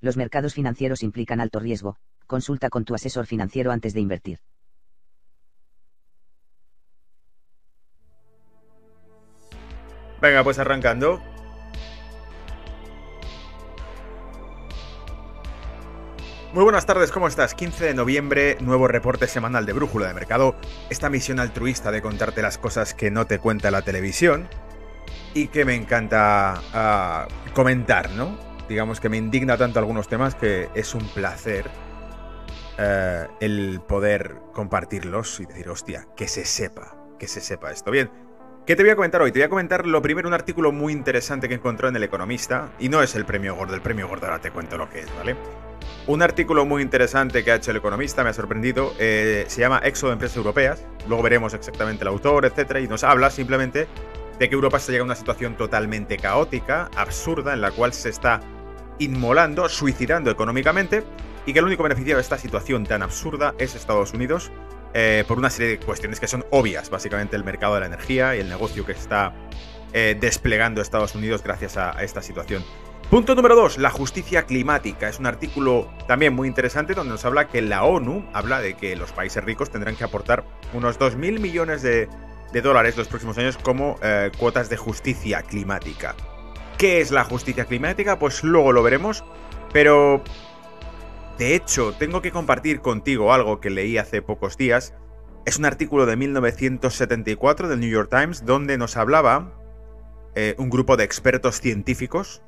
Los mercados financieros implican alto riesgo, consulta con tu asesor financiero antes de invertir. Venga, pues arrancando. Muy buenas tardes, ¿cómo estás? 15 de noviembre, nuevo reporte semanal de Brújula de Mercado. Esta misión altruista de contarte las cosas que no te cuenta la televisión y que me encanta ah, comentar, ¿no? Digamos que me indigna tanto algunos temas que es un placer eh, el poder compartirlos y decir, hostia, que se sepa, que se sepa esto. Bien, ¿Qué te voy a comentar hoy? Te voy a comentar lo primero un artículo muy interesante que encontró en El Economista, y no es el premio gordo, el premio gordo ahora te cuento lo que es, ¿vale? Un artículo muy interesante que ha hecho El Economista, me ha sorprendido, eh, se llama Éxodo de Empresas Europeas, luego veremos exactamente el autor, etcétera, y nos habla simplemente de que Europa se llega a una situación totalmente caótica, absurda, en la cual se está inmolando, suicidando económicamente, y que el único beneficiado de esta situación tan absurda es Estados Unidos, eh, por una serie de cuestiones que son obvias, básicamente el mercado de la energía y el negocio que está eh, desplegando Estados Unidos gracias a, esta situación. Punto número 2, la justicia climática. Es un artículo también muy interesante donde nos habla que la ONU habla de que los países ricos tendrán que aportar unos 2.000 millones de, dólares los próximos años como eh, cuotas de justicia climática. ¿Qué es la justicia climática? Pues luego lo veremos, pero de hecho, tengo que compartir contigo algo que leí hace pocos días. Es un artículo de 1974 del New York Times donde nos hablaba eh, un grupo de expertos científicos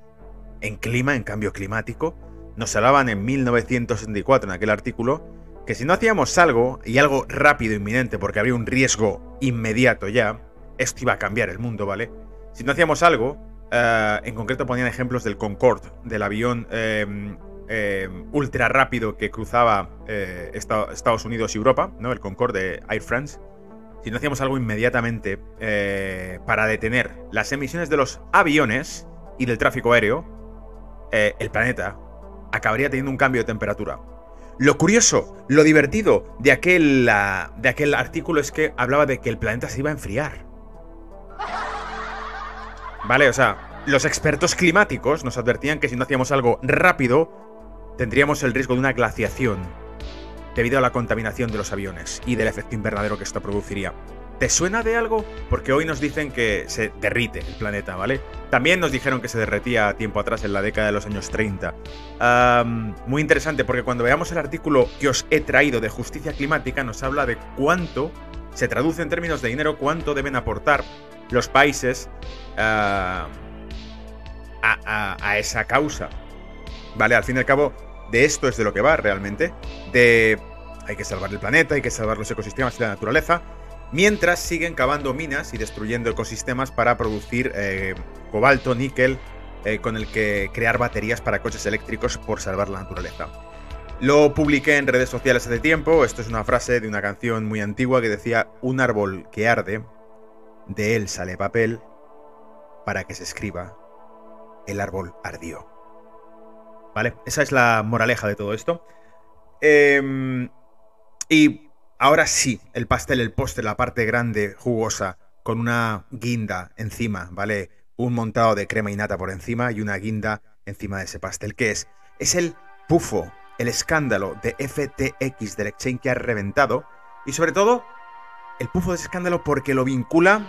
en clima, en cambio climático. Nos hablaban en 1974 en aquel artículo que si no hacíamos algo, y algo rápido, inminente, porque habría un riesgo inmediato ya, esto iba a cambiar el mundo, ¿vale? Si no hacíamos algo, eh, en concreto ponían ejemplos del Concorde, del avión em, eh, ultra rápido que cruzaba eh, Estados Unidos y Europa, ¿no? El Concorde Air France. Si no hacíamos algo inmediatamente eh, para detener las emisiones de los aviones y del tráfico aéreo, el planeta acabaría teniendo un cambio de temperatura. Lo curioso, lo divertido de aquel, de aquel artículo es que hablaba de que el planeta se iba a enfriar. Vale, o sea, los expertos climáticos nos advertían que si no hacíamos algo rápido, tendríamos el riesgo de una glaciación debido a la contaminación de los aviones y del efecto invernadero que esto produciría. ¿Te suena de algo? Porque hoy nos dicen que se derrite el planeta, ¿vale? También nos dijeron que se derretía tiempo atrás, en la década de los años 30. muy interesante porque cuando veamos el artículo que os he traído de justicia climática, nos habla de cuánto se traduce en términos de dinero, cuánto deben aportar los países a, a esa causa. ¿Vale? Al fin y al cabo, de esto es de lo que va realmente, de hay que salvar el planeta, hay que salvar los ecosistemas y la naturaleza, mientras siguen cavando minas y destruyendo ecosistemas para producir eh, cobalto, níquel, eh, con el que crear baterías para coches eléctricos por salvar la naturaleza. Lo publiqué en redes sociales hace tiempo, esto es una frase de una canción muy antigua que decía, un árbol que arde, de él sale papel, para que se escriba, el árbol ardió. ¿Vale? Esa es la moraleja de todo esto. Em, y ahora sí, el pastel, el postre, la parte grande, jugosa, con una guinda encima, ¿vale? Un montado de crema y nata por encima y una guinda encima de ese pastel. ¿Qué es? Es el pufo, el escándalo de FTX del exchange que ha reventado. Y sobre todo, el pufo de ese escándalo porque lo vincula.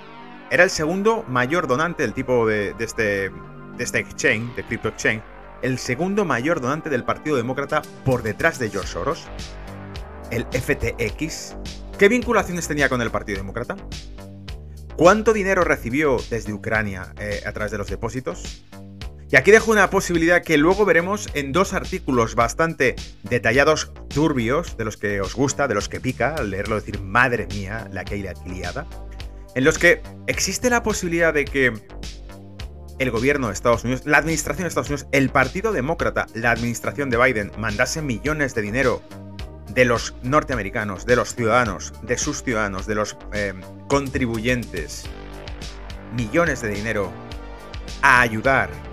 Era el segundo mayor donante del tipo de, este, de este exchange, de Crypto Exchange el segundo mayor donante del Partido Demócrata por detrás de George Soros, el FTX. ¿Qué vinculaciones tenía con el Partido Demócrata? ¿Cuánto dinero recibió desde Ucrania eh, a través de los depósitos? Y aquí dejo una posibilidad que luego veremos en dos artículos bastante detallados, turbios, de los que os gusta, de los que pica, al leerlo decir, madre mía, la que hay liada, en los que existe la posibilidad de que el gobierno de Estados Unidos, la administración de Estados Unidos, el Partido Demócrata, la administración de Biden, mandase millones de dinero de los norteamericanos, de los ciudadanos, de sus ciudadanos, de los eh, contribuyentes, millones de dinero a ayudar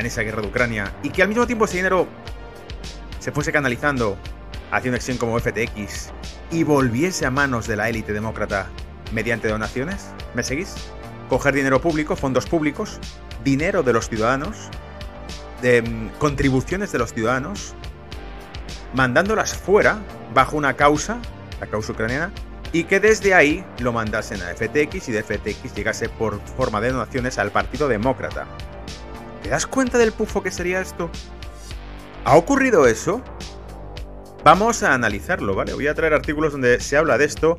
en esa guerra de Ucrania y que al mismo tiempo ese dinero se fuese canalizando hacia una acción como FTX y volviese a manos de la élite demócrata mediante donaciones? ¿Me seguís? Coger dinero público, fondos públicos, dinero de los ciudadanos, de mm, contribuciones de los ciudadanos, mandándolas fuera bajo una causa, la causa ucraniana, y que desde ahí lo mandasen a FTX y de FTX llegase por forma de donaciones al Partido Demócrata. ¿Te das cuenta del pufo que sería esto? ¿Ha ocurrido eso? Vamos a analizarlo, ¿vale? Voy a traer artículos donde se habla de esto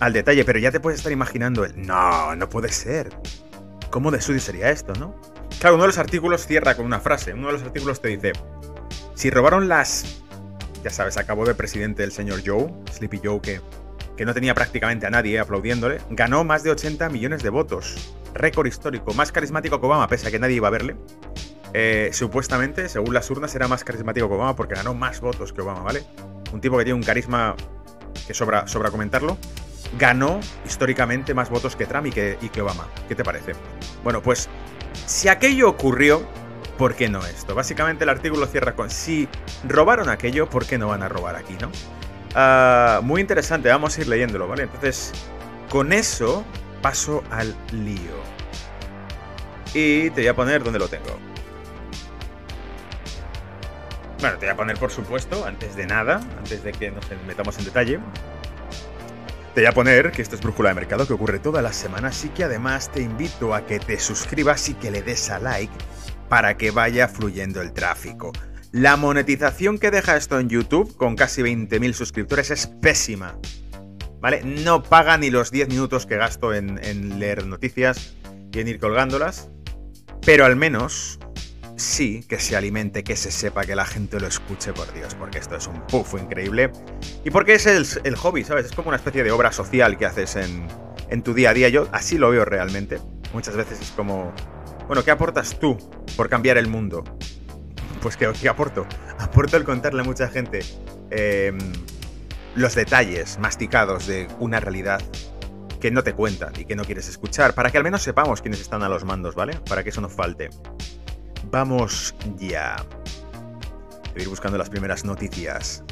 al detalle, pero ya te puedes estar imaginando el... No, no puede ser. ¿Cómo de suyo sería esto, no? Claro, uno de los artículos cierra con una frase. Uno de los artículos te dice, si robaron las... Ya sabes, acabó de presidente el señor Joe, Sleepy Joe, que, que no tenía prácticamente a nadie aplaudiéndole, ganó más de 80 millones de votos récord histórico, más carismático que Obama, pese a que nadie iba a verle. Eh, supuestamente, según las urnas, era más carismático que Obama porque ganó más votos que Obama, ¿vale? Un tipo que tiene un carisma que sobra, sobra comentarlo. Ganó históricamente más votos que Trump y que, y que Obama. ¿Qué te parece? Bueno, pues si aquello ocurrió, ¿por qué no esto? Básicamente el artículo cierra con si robaron aquello, ¿por qué no van a robar aquí, no? Ah, muy interesante, vamos a ir leyéndolo, ¿vale? Entonces, con eso paso al lío. Y te voy a poner donde lo tengo. Bueno, te voy a poner, por supuesto, antes de nada, antes de que nos metamos en detalle, te voy a poner que esto es Brújula de Mercado que ocurre todas las semanas y que además te invito a que te suscribas y que le des a like para que vaya fluyendo el tráfico. La monetización que deja esto en YouTube con casi 20.000 suscriptores es pésima. ¿Vale? No paga ni los 10 minutos que gasto en, leer noticias y en ir colgándolas, pero al menos sí que se alimente, que se sepa, que la gente lo escuche, por Dios, porque esto es un pufo increíble. Y porque es el, hobby, ¿sabes? Es como una especie de obra social que haces en, en, tu día a día. Yo así lo veo realmente. Muchas veces es como, bueno, ¿qué aportas tú por cambiar el mundo? Pues ¿qué, qué aporto? Aporto el contarle a mucha gente eh, los detalles masticados de una realidad que no te cuentan y que no quieres escuchar, para que al menos sepamos quiénes están a los mandos, ¿vale? Para que eso no falte. Vamos ya. Voy a ir buscando las primeras noticias.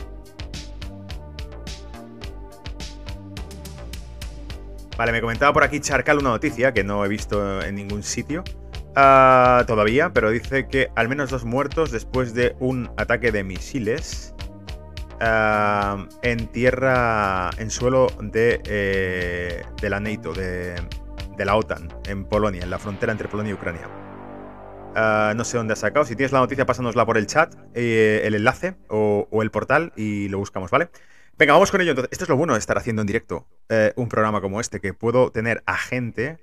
Vale, me comentaba por aquí Charcal una noticia que no he visto en ningún sitio uh, todavía, pero dice que al menos dos muertos después de un ataque de misiles en tierra, en suelo de, eh, de la NATO, de, la OTAN, en Polonia, en la frontera entre Polonia y Ucrania. Ah, no sé dónde ha sacado. Si tienes la noticia, pásanosla por el chat, eh, el enlace o, el portal y lo buscamos, ¿vale? Venga, vamos con ello. Entonces, esto es lo bueno de estar haciendo en directo eh, un programa como este, que puedo tener a gente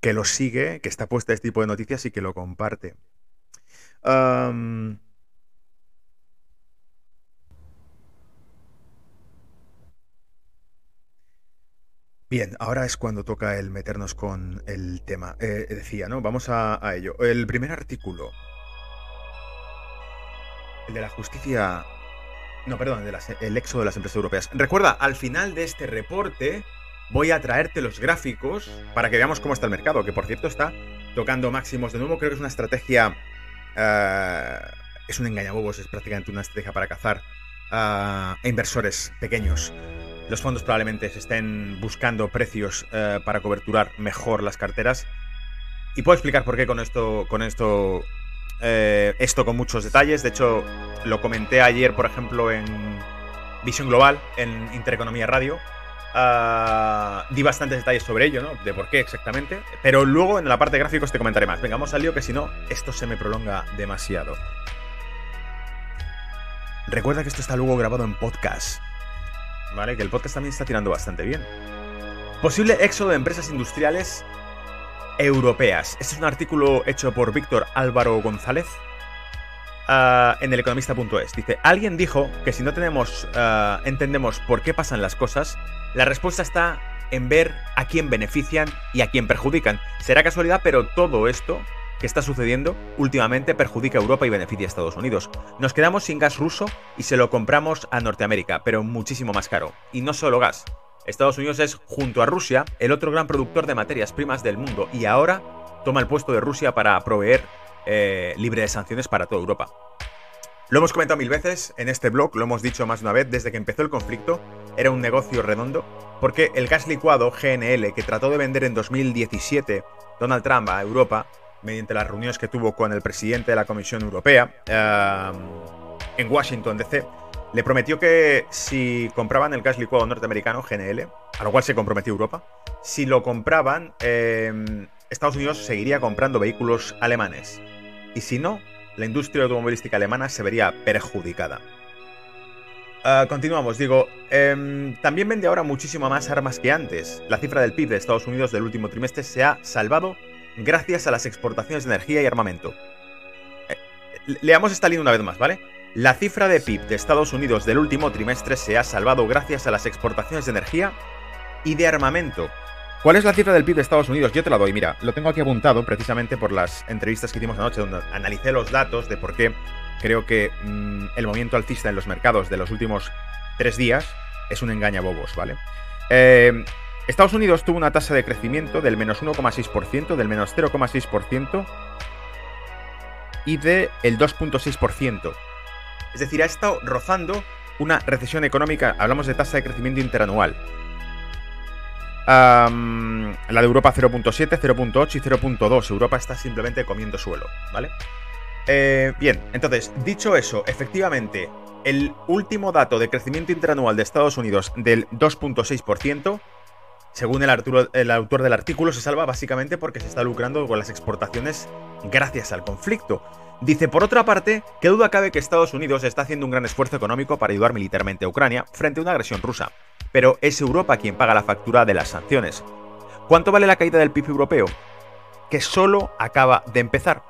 que lo sigue, que está puesta a este tipo de noticias y que lo comparte. Bien, ahora es cuando toca el meternos con el tema. Eh, decía, ¿no? Vamos a, ello. El primer artículo. El de la justicia. No, perdón, el éxodo de las empresas europeas. Recuerda, al final de este reporte voy a traerte los gráficos para que veamos cómo está el mercado, que por cierto está tocando máximos de nuevo. Creo que es una estrategia. Eh, es un engañabobos, es prácticamente una estrategia para cazar a inversores pequeños los fondos probablemente se estén buscando precios eh, para coberturar mejor las carteras. Y puedo explicar por qué con esto, con esto, eh, esto con muchos detalles. De hecho, lo comenté ayer, por ejemplo, en Visión Global, en Intereconomía Radio. Ah, di bastantes detalles sobre ello, ¿no? De por qué exactamente. Pero luego en la parte de gráficos te comentaré más. Venga, vamos al lío que si no, esto se me prolonga demasiado. Recuerda que esto está luego grabado en podcast. ¿Vale? Que el podcast también está tirando bastante bien. Posible éxodo de empresas industriales europeas. Este es un artículo hecho por Víctor Álvaro González uh, en el economista.es. Dice, alguien dijo que si no tenemos, uh, entendemos por qué pasan las cosas, la respuesta está en ver a quién benefician y a quién perjudican. Será casualidad, pero todo esto que está sucediendo últimamente perjudica a Europa y beneficia a Estados Unidos. Nos quedamos sin gas ruso y se lo compramos a Norteamérica, pero muchísimo más caro. Y no solo gas. Estados Unidos es, junto a Rusia, el otro gran productor de materias primas del mundo y ahora toma el puesto de Rusia para proveer eh, libre de sanciones para toda Europa. Lo hemos comentado mil veces en este blog, lo hemos dicho más de una vez, desde que empezó el conflicto, era un negocio redondo, porque el gas licuado GNL que trató de vender en 2017 Donald Trump a Europa, mediante las reuniones que tuvo con el presidente de la Comisión Europea eh, en Washington DC, le prometió que si compraban el gas licuado norteamericano GNL, a lo cual se comprometió Europa, si lo compraban, eh, Estados Unidos seguiría comprando vehículos alemanes. Y si no, la industria automovilística alemana se vería perjudicada. Ah, continuamos, digo, también vende ahora muchísimo más armas que antes. La cifra del PIB de Estados Unidos del último trimestre se ha salvado gracias a las exportaciones de energía y armamento. Eh, leamos esta línea una vez más, ¿vale? La cifra de PIB de Estados Unidos del último trimestre se ha salvado gracias a las exportaciones de energía y de armamento. ¿Cuál es la cifra del PIB de Estados Unidos? Yo te la doy, mira, lo tengo aquí apuntado precisamente por las entrevistas que hicimos anoche, donde analicé los datos de por qué creo que mm, el movimiento alcista en los mercados de los últimos tres días es un engañabobos, ¿vale? Eh, Estados Unidos tuvo una tasa de crecimiento del menos 1,6%, del menos 0,6% y del 2,6%. Es decir, ha estado rozando una recesión económica, hablamos de tasa de crecimiento interanual, la de Europa 0.7, 0.8 y 0.2. Europa está simplemente comiendo suelo, ¿vale? Eh, bien, entonces, dicho eso, efectivamente, el último dato de crecimiento interanual de Estados Unidos del 2.6%, según el, autor del artículo, se salva básicamente porque se está lucrando con las exportaciones gracias al conflicto. Dice, por otra parte, qué duda cabe que Estados Unidos está haciendo un gran esfuerzo económico para ayudar militarmente a Ucrania frente a una agresión rusa pero es Europa quien paga la factura de las sanciones. ¿Cuánto vale la caída del PIB europeo? Que solo acaba de empezar.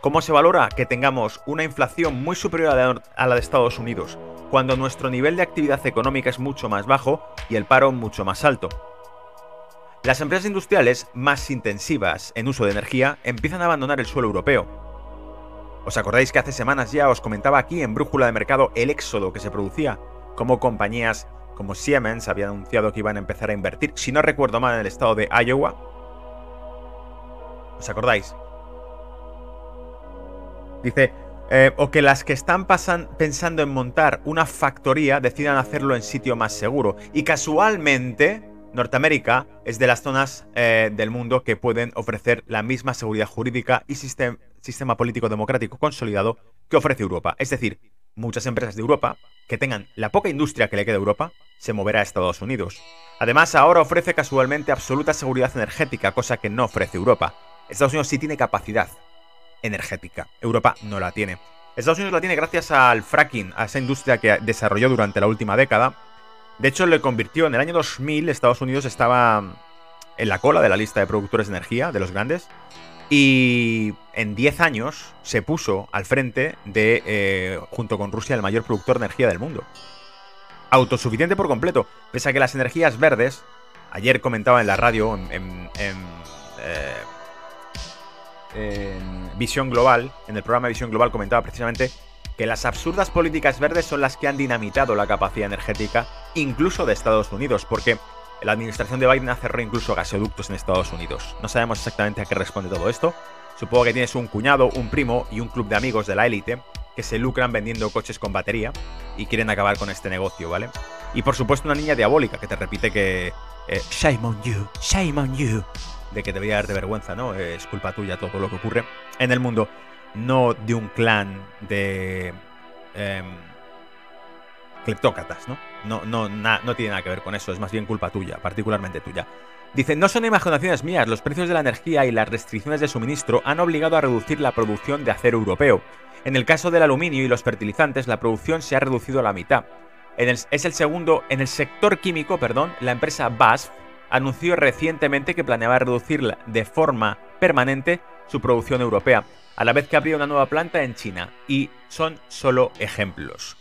¿Cómo se valora que tengamos una inflación muy superior a la de Estados Unidos, cuando nuestro nivel de actividad económica es mucho más bajo y el paro mucho más alto? Las empresas industriales más intensivas en uso de energía empiezan a abandonar el suelo europeo. ¿Os acordáis que hace semanas ya os comentaba aquí en Brújula de Mercado el éxodo que se producía? Como compañías como Siemens había anunciado que iban a empezar a invertir, si no recuerdo mal, en el estado de Iowa. ¿Os acordáis? Dice, eh, o que las que están pensando en montar una factoría decidan hacerlo en sitio más seguro. Y casualmente, Norteamérica es de las zonas eh, del mundo que pueden ofrecer la misma seguridad jurídica y sistema político democrático consolidado que ofrece Europa. Es decir, muchas empresas de Europa que tengan la poca industria que le queda a Europa se moverá a Estados Unidos. Además, ahora ofrece casualmente absoluta seguridad energética, cosa que no ofrece Europa. Estados Unidos sí tiene capacidad energética, Europa no la tiene. Estados Unidos la tiene gracias al fracking, a esa industria que desarrolló durante la última década. De hecho, le convirtió en el año 2000, Estados Unidos estaba en la cola de la lista de productores de energía, de los grandes, y en 10 años se puso al frente de, eh, junto con Rusia, el mayor productor de energía del mundo. Autosuficiente por completo, pese a que las energías verdes, ayer comentaba en la radio, en, eh, en Visión Global, en el programa Visión Global comentaba precisamente que las absurdas políticas verdes son las que han dinamitado la capacidad energética, incluso de Estados Unidos, porque la administración de Biden ha incluso gasoductos en Estados Unidos. No sabemos exactamente a qué responde todo esto. Supongo que tienes un cuñado, un primo y un club de amigos de la élite que se lucran vendiendo coches con batería y quieren acabar con este negocio, ¿vale? Y por supuesto una niña diabólica que te repite que... Eh, shame on you, shame on you. De que debería darte vergüenza, ¿no? Es culpa tuya todo lo que ocurre en el mundo. No de un clan de... Eh, ¿no? No, no, no tiene nada que ver con eso, es más bien culpa tuya, particularmente tuya. Dice, no son imaginaciones mías, los precios de la energía y las restricciones de suministro han obligado a reducir la producción de acero europeo. En el caso del aluminio y los fertilizantes, la producción se ha reducido a la mitad. es el segundo, en el sector químico, perdón, la empresa BASF anunció recientemente que planeaba reducir de forma permanente su producción europea, a la vez que abría una nueva planta en China. Y son solo ejemplos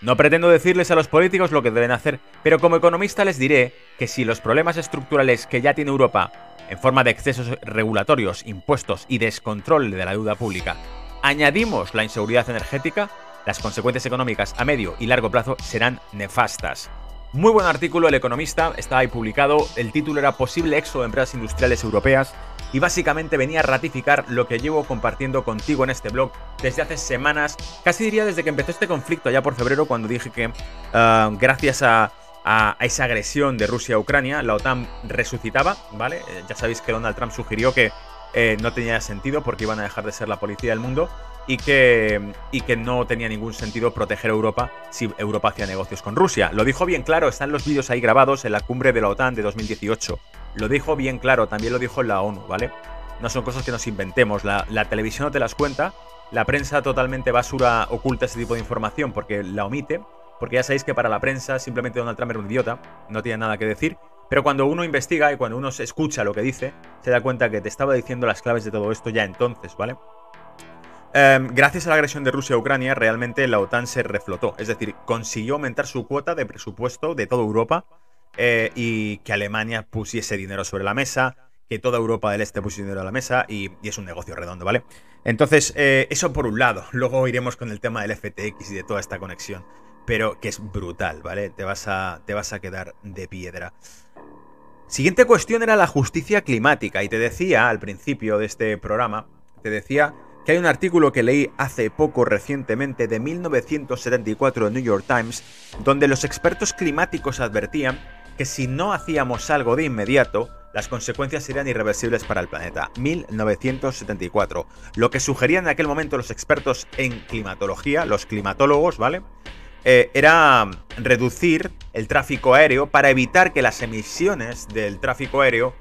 No pretendo decirles a los políticos lo que deben hacer, pero como economista les diré que si los problemas estructurales que ya tiene Europa, en forma de excesos regulatorios, impuestos y descontrol de la deuda pública, añadimos la inseguridad energética, las consecuencias económicas a medio y largo plazo serán nefastas. Muy buen artículo, El Economista, estaba ahí publicado, el título era Posible éxodo de empresas industriales europeas y básicamente venía a ratificar lo que llevo compartiendo contigo en este blog desde hace semanas, casi diría desde que empezó este conflicto allá por febrero cuando dije que ah, gracias a, esa agresión de Rusia a Ucrania la OTAN resucitaba, ¿vale? Eh, ya sabéis que Donald Trump sugirió que eh, no tenía sentido porque iban a dejar de ser la policía del mundo y que, y que no tenía ningún sentido proteger a Europa si Europa hacía negocios con Rusia. Lo dijo bien claro, están los vídeos ahí grabados en la cumbre de la OTAN de 2018. Lo dijo bien claro, también lo dijo la ONU, ¿vale? No son cosas que nos inventemos, la, televisión no te las cuenta, la prensa totalmente basura oculta ese tipo de información porque la omite, porque ya sabéis que para la prensa simplemente Donald Trump era un idiota, no tiene nada que decir, pero cuando uno investiga y cuando uno escucha lo que dice, se da cuenta que te estaba diciendo las claves de todo esto ya entonces, ¿vale? Em, gracias a la agresión de Rusia a Ucrania, realmente la OTAN se reflotó. Es decir, consiguió aumentar su cuota de presupuesto de toda Europa eh, y que Alemania pusiese dinero sobre la mesa, que toda Europa del Este pusiese dinero a la mesa y, es un negocio redondo, ¿vale? Entonces, eh, eso por un lado. Luego iremos con el tema del FTX y de toda esta conexión. Pero que es brutal, ¿vale? Te vas a, te vas a quedar de piedra. Siguiente cuestión era la justicia climática. Y te decía al principio de este programa, te decía que hay un artículo que leí hace poco recientemente de 1974 en New York Times, donde los expertos climáticos advertían que si no hacíamos algo de inmediato, las consecuencias serían irreversibles para el planeta. 1974. Lo que sugerían en aquel momento los expertos en climatología, los climatólogos, ¿vale? Eh, era reducir el tráfico aéreo para evitar que las emisiones del tráfico aéreo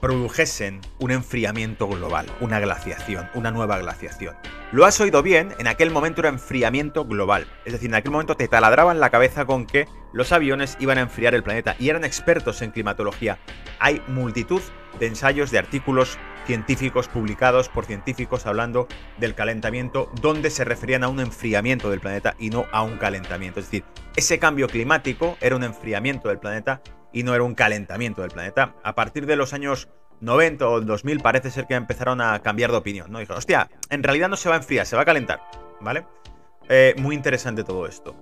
produjesen un enfriamiento global, una glaciación, una nueva glaciación. Lo has oído bien, en aquel momento era enfriamiento global. Es decir, en aquel momento te taladraban la cabeza con que los aviones iban a enfriar el planeta y eran expertos en climatología. Hay multitud de ensayos, de artículos científicos publicados por científicos hablando del calentamiento, donde se referían a un enfriamiento del planeta y no a un calentamiento. Es decir, ese cambio climático era un enfriamiento del planeta y no era un calentamiento del planeta. A partir de los años 90 o 2000 parece ser que empezaron a cambiar de opinión, ¿no? Dijo, hostia, en realidad no se va a enfriar, se va a calentar, ¿vale? Eh, muy interesante todo esto.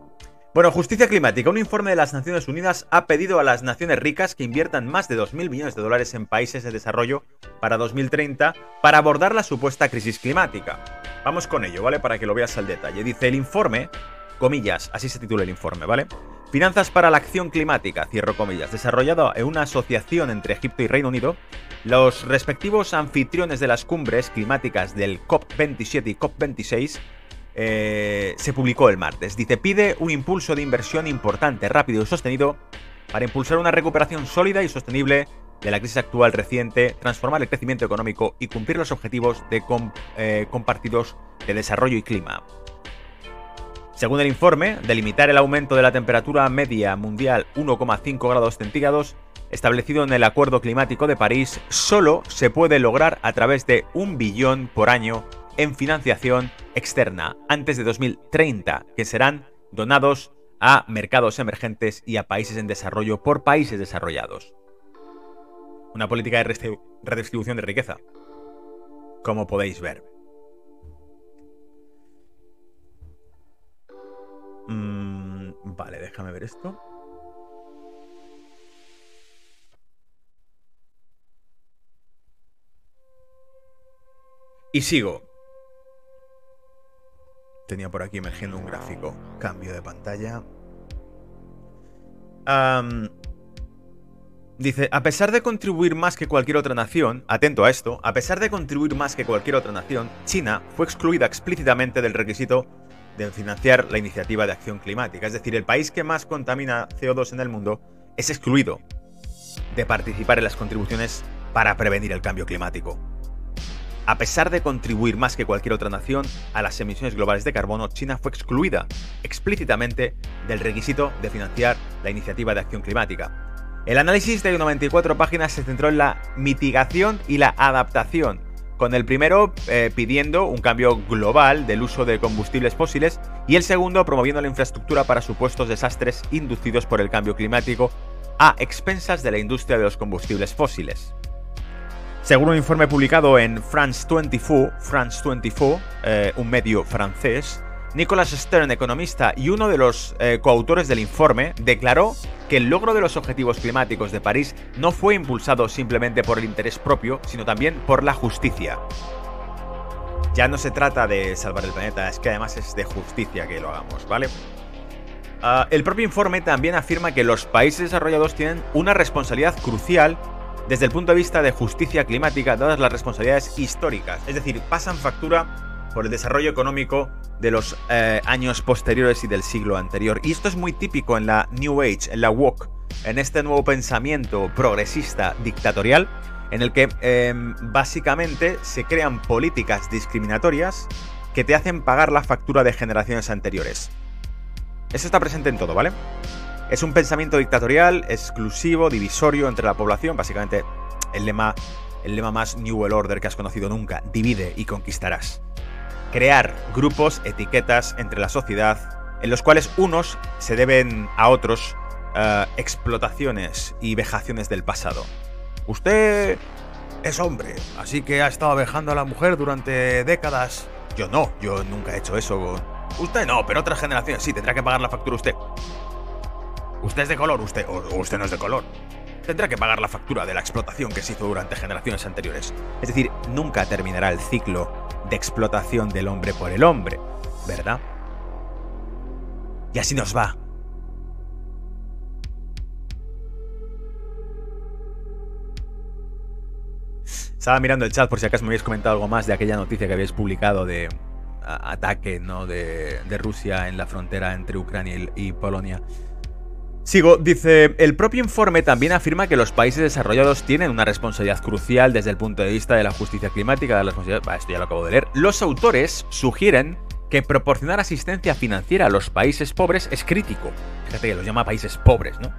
Bueno, justicia climática. Un informe de las Naciones Unidas ha pedido a las naciones ricas que inviertan más de 2.000 millones de dólares en países de desarrollo para 2030 para abordar la supuesta crisis climática. Vamos con ello, ¿vale? Para que lo veas al detalle. Dice el informe, comillas, así se titula el informe, ¿vale? Finanzas para la Acción Climática, cierro comillas, desarrollado en una asociación entre Egipto y Reino Unido, los respectivos anfitriones de las cumbres climáticas del COP27 y COP26 eh, se publicó el martes. Dice, pide un impulso de inversión importante, rápido y sostenido para impulsar una recuperación sólida y sostenible de la crisis actual reciente, transformar el crecimiento económico y cumplir los objetivos de eh, compartidos de desarrollo y clima. Según el informe, delimitar el aumento de la temperatura media mundial 1,5 grados centígrados, establecido en el Acuerdo Climático de París, solo se puede lograr a través de un billón por año en financiación externa antes de 2030, que serán donados a mercados emergentes y a países en desarrollo por países desarrollados. Una política de redistribución de riqueza, como podéis ver. Vale, déjame ver esto. Y sigo. Tenía por aquí emergiendo un gráfico. Cambio de pantalla. dice, a pesar de contribuir más que cualquier otra nación, atento a esto, a pesar de contribuir más que cualquier otra nación, China fue excluida explícitamente del requisito de financiar la iniciativa de acción climática. Es decir, el país que más contamina CO2 en el mundo es excluido de participar en las contribuciones para prevenir el cambio climático. A pesar de contribuir más que cualquier otra nación a las emisiones globales de carbono, China fue excluida explícitamente del requisito de financiar la iniciativa de acción climática. El análisis de 94 páginas se centró en la mitigación y la adaptación con el primero eh, pidiendo un cambio global del uso de combustibles fósiles y el segundo promoviendo la infraestructura para supuestos desastres inducidos por el cambio climático a expensas de la industria de los combustibles fósiles. Según un informe publicado en France 24, France 24 eh, un medio francés, Nicholas Stern, economista y uno de los eh, coautores del informe, declaró que el logro de los objetivos climáticos de París no fue impulsado simplemente por el interés propio, sino también por la justicia. Ya no se trata de salvar el planeta, es que además es de justicia que lo hagamos, ¿vale? Ah, el propio informe también afirma que los países desarrollados tienen una responsabilidad crucial desde el punto de vista de justicia climática, dadas las responsabilidades históricas, es decir, pasan factura por el desarrollo económico de los eh, años posteriores y del siglo anterior. Y esto es muy típico en la New Age, en la Woke, en este nuevo pensamiento progresista dictatorial, en el que em, básicamente se crean políticas discriminatorias que te hacen pagar la factura de generaciones anteriores. Eso está presente en todo, ¿vale? Es un pensamiento dictatorial, exclusivo, divisorio entre la población, básicamente el lema, el lema más New World Order que has conocido nunca, divide y conquistarás crear grupos, etiquetas entre la sociedad, en los cuales unos se deben a otros eh, explotaciones y vejaciones del pasado. Usted es hombre, así que ha estado vejando a la mujer durante décadas. Yo no, yo nunca he hecho eso. Usted no, pero otras generaciones sí, tendrá que pagar la factura usted. Usted es de color, usted, o usted no es de color. Tendrá que pagar la factura de la explotación que se hizo durante generaciones anteriores. Es decir, nunca terminará el ciclo de explotación del hombre por el hombre, ¿verdad? Y así nos va. Estaba mirando el chat por si acaso me habéis comentado algo más de aquella noticia que habéis publicado de ataque ¿no? de, Rusia en la frontera entre Ucrania y Polonia. Sigo, dice, el propio informe también afirma que los países desarrollados tienen una responsabilidad crucial desde el punto de vista de la justicia climática, la esto ya lo acabo de leer. Los autores sugieren que proporcionar asistencia financiera a los países pobres es crítico. Fíjate que los llama países pobres, ¿no?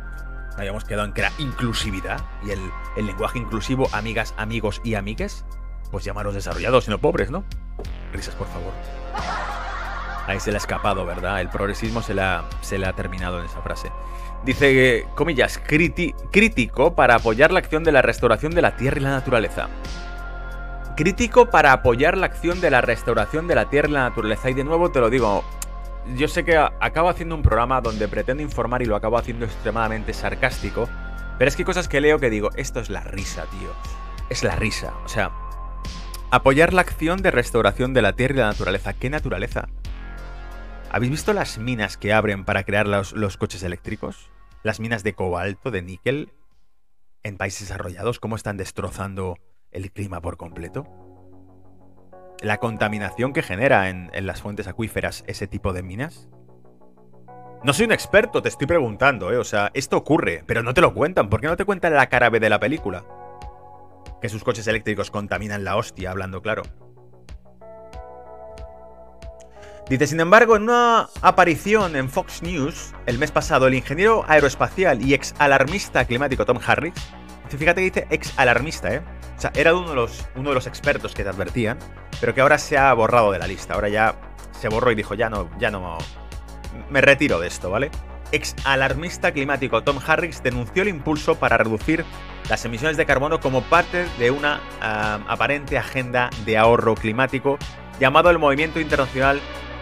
Habíamos quedado en que era inclusividad y el, el lenguaje inclusivo, amigas, amigos y amigues, pues llamarlos desarrollados, sino pobres, ¿no? Risas, por favor. Ahí se le ha escapado, ¿verdad? El progresismo se se le ha terminado en esa frase. Dice, comillas, crítico para apoyar la acción de la restauración de la tierra y la naturaleza. Crítico para apoyar la acción de la restauración de la tierra y la naturaleza. Y de nuevo te lo digo, yo sé que acabo haciendo un programa donde pretendo informar y lo acabo haciendo extremadamente sarcástico, pero es que hay cosas que leo que digo, esto es la risa, tío. Es la risa. O sea, apoyar la acción de restauración de la tierra y la naturaleza. ¿Qué naturaleza? ¿Habéis visto las minas que abren para crear los, coches eléctricos? Las minas de cobalto, de níquel, en países desarrollados, cómo están destrozando el clima por completo. La contaminación que genera en, las fuentes acuíferas ese tipo de minas. No soy un experto, te estoy preguntando, ¿eh? O sea, esto ocurre, pero no te lo cuentan. ¿Por qué no te cuentan la cara B de la película? Que sus coches eléctricos contaminan la hostia, hablando claro. Dice, sin embargo, en una aparición en Fox News el mes pasado, el ingeniero aeroespacial y ex alarmista climático Tom Harris, fíjate que dice ex alarmista, ¿eh? O sea, era uno de, los, uno de los expertos que te advertían, pero que ahora se ha borrado de la lista. Ahora ya se borró y dijo, ya no, ya no, me retiro de esto, ¿vale? Ex alarmista climático Tom Harris denunció el impulso para reducir las emisiones de carbono como parte de una ah, aparente agenda de ahorro climático llamado el Movimiento Internacional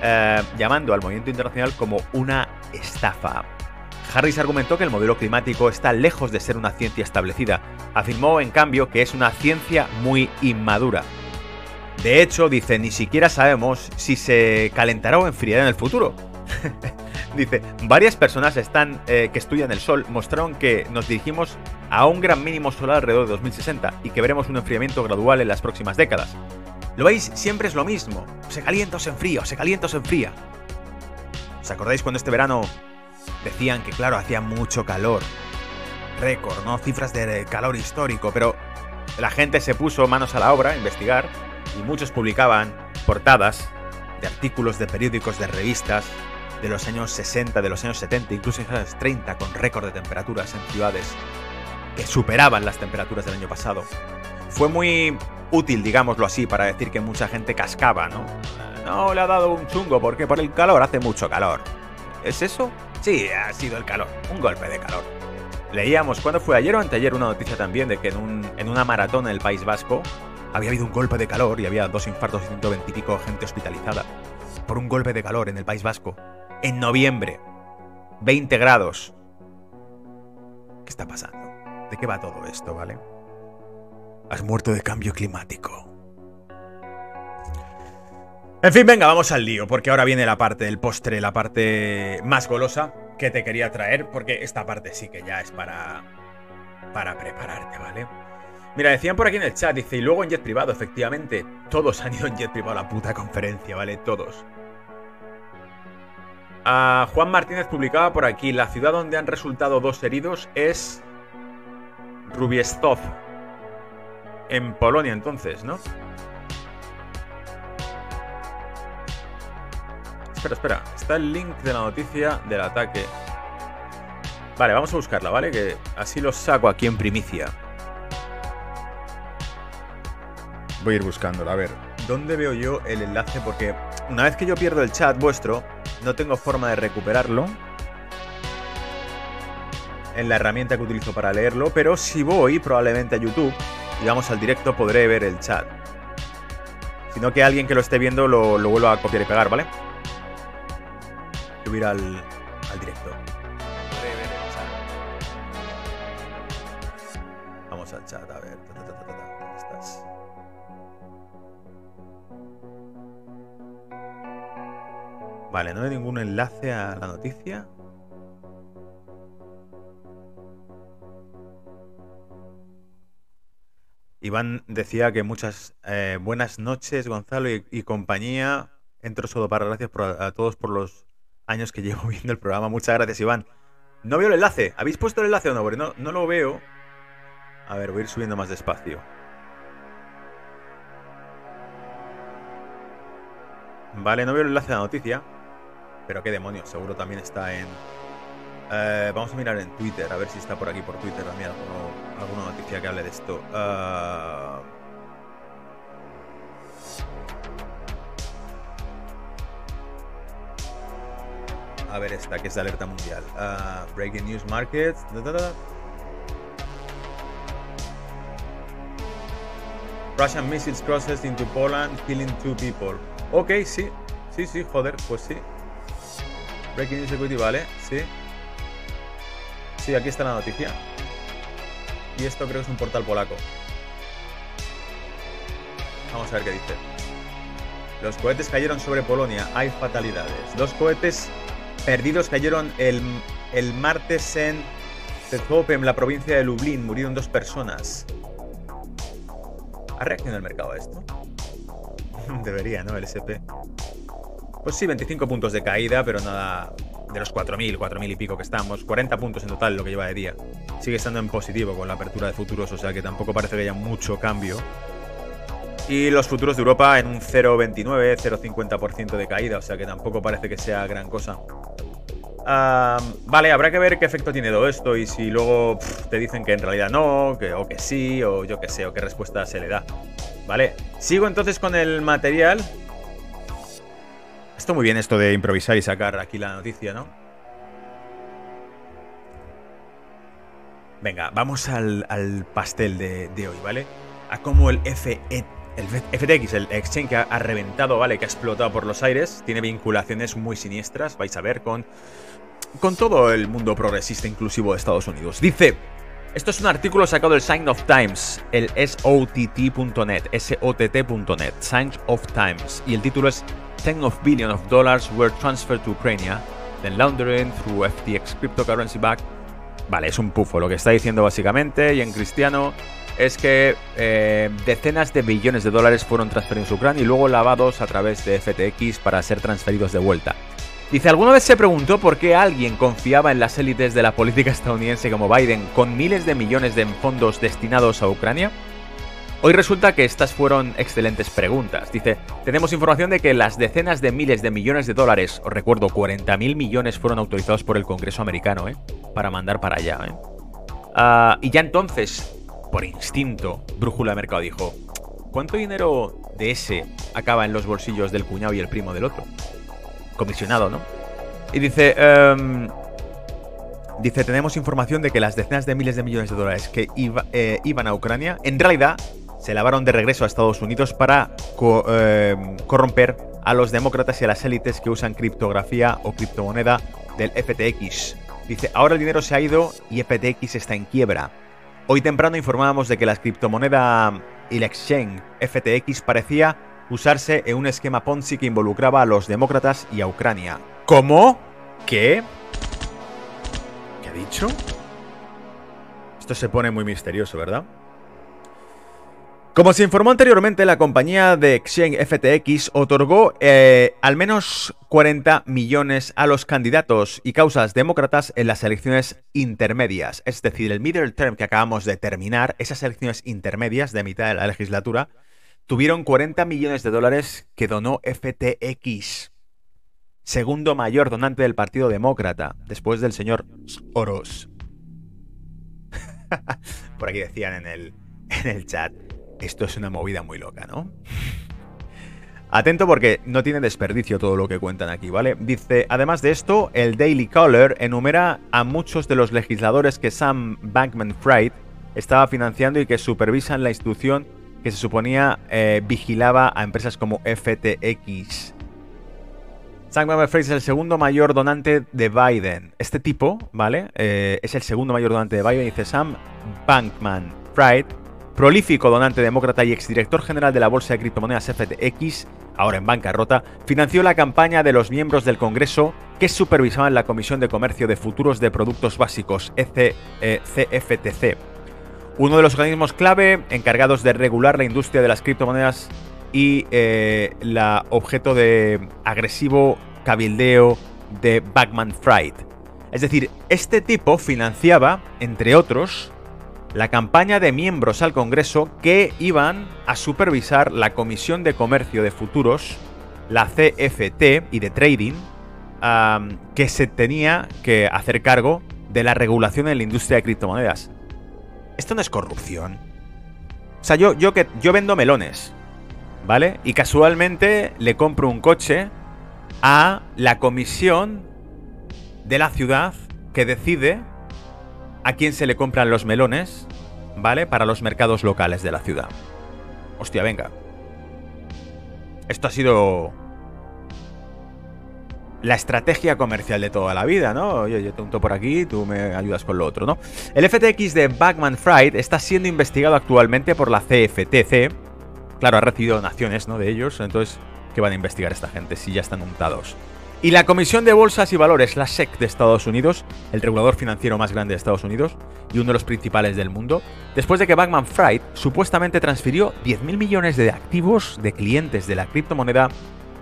eh, llamando al movimiento internacional como una estafa. Harris argumentó que el modelo climático está lejos de ser una ciencia establecida. Afirmó, en cambio, que es una ciencia muy inmadura. De hecho, dice, ni siquiera sabemos si se calentará o enfriará en el futuro. dice, varias personas eh, que estudian el Sol mostraron que nos dirigimos a un gran mínimo solar alrededor de 2060 y que veremos un enfriamiento gradual en las próximas décadas. ¿Lo veis? Siempre es lo mismo. Se calienta o se enfría, se calienta o se enfría. ¿Os acordáis cuando este verano decían que, claro, hacía mucho calor? Récord, ¿no? Cifras de calor histórico, pero la gente se puso manos a la obra a investigar y muchos publicaban portadas de artículos de periódicos, de revistas de los años 60, de los años 70, incluso en los años 30, con récord de temperaturas en ciudades que superaban las temperaturas del año pasado fue muy útil, digámoslo así, para decir que mucha gente cascaba, ¿no? No le ha dado un chungo porque por el calor hace mucho calor. ¿Es eso? Sí, ha sido el calor, un golpe de calor. Leíamos, ¿cuándo fue ayer o anteayer una noticia también de que en, un, en una maratón en el País Vasco había habido un golpe de calor y había dos infartos y 120 y pico gente hospitalizada por un golpe de calor en el País Vasco. En noviembre. 20 grados. ¿Qué está pasando? ¿De qué va todo esto, vale? Has muerto de cambio climático. En fin, venga, vamos al lío, porque ahora viene la parte del postre, la parte más golosa que te quería traer, porque esta parte sí que ya es para para prepararte, ¿vale? Mira, decían por aquí en el chat, dice, y luego en jet privado, efectivamente, todos han ido en jet privado a la puta conferencia, ¿vale? Todos. Juan Martínez publicaba por aquí, la ciudad donde han resultado dos heridos es Rubiestov, en Polonia entonces, ¿no? Espera, espera, está el link de la noticia del ataque. Vale, vamos a buscarla, ¿vale? Que así lo saco aquí en primicia. Voy a ir buscándola, a ver. ¿Dónde veo yo el enlace? Porque una vez que yo pierdo el chat vuestro, no tengo forma de recuperarlo en la herramienta que utilizo para leerlo, pero si voy probablemente a YouTube y vamos al directo podré ver el chat. Sino que alguien que lo esté viendo lo, lo vuelva a copiar y pegar, ¿vale? Subir al, al directo. Podré ver el chat. Vamos al chat, a ver. Ta, ta, ta, ta, ta, ¿Dónde estás? Vale, no hay ningún enlace a la noticia. Iván decía que muchas eh, buenas noches, Gonzalo y, compañía. Entro solo para gracias a, todos por los años que llevo viendo el programa. Muchas gracias, Iván. No veo el enlace. ¿Habéis puesto el enlace o no? Porque no, no lo veo. A ver, voy a ir subiendo más despacio. Vale, no veo el enlace a la noticia. Pero qué demonios, seguro también está en... Eh, vamos a mirar en Twitter, a ver si está por aquí por Twitter también alguna noticia que hable de esto. Ah, a ver esta, que es de alerta mundial. Ah, breaking News Markets. Russian missiles crossed into Poland, killing two people. Ok, sí. Sí, sí, joder, pues sí. Breaking News Security, vale, sí. Sí, aquí está la noticia. Y esto creo que es un portal polaco. Vamos a ver qué dice. Los cohetes cayeron sobre Polonia. Hay fatalidades. Dos cohetes perdidos cayeron el, el martes en Zethopem, la provincia de Lublin. Murieron dos personas. ¿Ha reaccionado el mercado a esto? Debería, ¿no? El SP. Pues sí, 25 puntos de caída, pero nada de los 4.000, 4.000 y pico que estamos. 40 puntos en total lo que lleva de día. Sigue estando en positivo con la apertura de futuros, o sea que tampoco parece que haya mucho cambio. Y los futuros de Europa en un 0,29, 0,50% de caída, o sea que tampoco parece que sea gran cosa. Ah, vale, habrá que ver qué efecto tiene todo esto y si luego te dicen que en realidad no, que, o que sí, o yo qué sé, o qué respuesta se le da. Vale, sigo entonces con el material. Esto muy bien esto de improvisar y sacar aquí la noticia, ¿no? Venga, vamos al, pastel de, hoy, ¿vale? A cómo el FE el FTX, el exchange que ha, ha reventado, ¿vale? Que ha explotado por los aires, tiene vinculaciones muy siniestras, vais a ver, con, con todo el mundo progresista inclusivo de Estados Unidos. Dice, esto es un artículo sacado del Sign of Times, el SOTT.net, SOTT.net, Sign of Times, y el título es 10 of billion of dollars were transferred to Ukraine, then laundering through FTX cryptocurrency back. Vale, es un pufo lo que está diciendo básicamente, y en cristiano es que eh, decenas de billones de dólares fueron transferidos a Ucrania y luego lavados a través de FTX para ser transferidos de vuelta. Dice, ¿alguna vez se preguntó por qué alguien confiaba en las élites de la política estadounidense como Biden con miles de millones de fondos destinados a Ucrania? Hoy resulta que estas fueron excelentes preguntas. Dice, tenemos información de que las decenas de miles de millones de dólares, os recuerdo, 40 mil millones fueron autorizados por el Congreso americano, ¿eh? Para mandar para allá, ¿eh? Ah, y ya entonces, por instinto, Brújula de Mercado dijo, ¿cuánto dinero de ese acaba en los bolsillos del cuñado y el primo del otro? Comisionado, ¿no? Y dice, em, dice, tenemos información de que las decenas de miles de millones de dólares que eh, iban a Ucrania, en realidad se lavaron de regreso a Estados Unidos para em, corromper a los demócratas y a las élites que usan criptografía o criptomoneda del FTX. Dice, ahora el dinero se ha ido y FTX está en quiebra. Hoy temprano informábamos de que la criptomoneda y la exchange FTX parecía usarse en un esquema Ponzi que involucraba a los demócratas y a Ucrania. ¿Cómo? ¿Qué? ¿Qué ha dicho? Esto se pone muy misterioso, ¿verdad? Como se informó anteriormente, la compañía de Exchange FTX otorgó eh, al menos 40 millones a los candidatos y causas demócratas en las elecciones intermedias. Es decir, el middle term que acabamos de terminar, esas elecciones intermedias de mitad de la legislatura, tuvieron 40 millones de dólares que donó FTX. Segundo mayor donante del Partido Demócrata, después del señor Soros. Por aquí decían en el, en el chat. Esto es una movida muy loca, ¿no? Atento porque no tiene desperdicio todo lo que cuentan aquí, ¿vale? Dice, además de esto, el Daily Caller enumera a muchos de los legisladores que Sam Bankman Fried estaba financiando y que supervisan la institución que se suponía eh, vigilaba a empresas como FTX. Sam Bankman Fried es el segundo mayor donante de Biden. Este tipo, ¿vale? Eh, es el segundo mayor donante de Biden. Dice Sam Bankman Fried prolífico donante demócrata y exdirector general de la bolsa de criptomonedas FTX, ahora en bancarrota, financió la campaña de los miembros del Congreso que supervisaban la Comisión de Comercio de Futuros de Productos Básicos, CFTC, e uno de los organismos clave encargados de regular la industria de las criptomonedas y eh, la objeto de agresivo cabildeo de Backman Fried. Es decir, este tipo financiaba, entre otros, la campaña de miembros al Congreso que iban a supervisar la Comisión de Comercio de Futuros, la CFT y de Trading, que se tenía que hacer cargo de la regulación en la industria de criptomonedas. Esto no es corrupción. O sea, yo, yo, que, yo vendo melones, ¿vale? Y casualmente le compro un coche a la comisión de la ciudad que decide a quién se le compran los melones, ¿vale? Para los mercados locales de la ciudad. Hostia, venga. Esto ha sido la estrategia comercial de toda la vida, ¿no? Oye, yo te unto por aquí, tú me ayudas con lo otro, ¿no? El FTX de Backman Fried está siendo investigado actualmente por la CFTC. Claro, ha recibido donaciones, ¿no? De ellos, entonces, ¿qué van a investigar esta gente si ya están untados? Y la Comisión de Bolsas y Valores, la SEC de Estados Unidos, el regulador financiero más grande de Estados Unidos y uno de los principales del mundo, después de que Bankman Fried supuestamente transfirió 10.000 millones de activos de clientes de la criptomoneda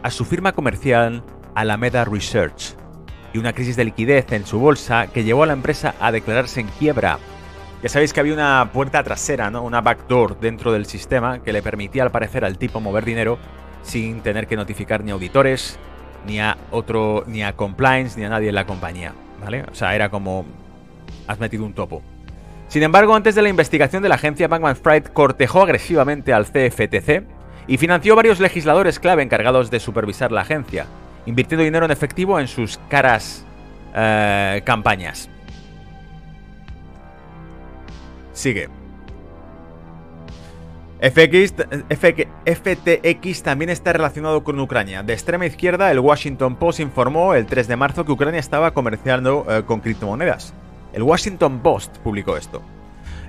a su firma comercial Alameda Research, y una crisis de liquidez en su bolsa que llevó a la empresa a declararse en quiebra. Ya sabéis que había una puerta trasera, ¿no? una backdoor dentro del sistema que le permitía al parecer al tipo mover dinero sin tener que notificar ni auditores, ni a otro, ni a compliance, ni a nadie en la compañía, ¿vale? O sea, era como has metido un topo. Sin embargo, antes de la investigación de la agencia, Bankman Fried cortejó agresivamente al CFTC y financió varios legisladores clave encargados de supervisar la agencia, invirtiendo dinero en efectivo en sus caras eh, campañas. Sigue. FX, FTX también está relacionado con Ucrania. De extrema izquierda, el Washington Post informó el 3 de marzo que Ucrania estaba comerciando eh, con criptomonedas. El Washington Post publicó esto.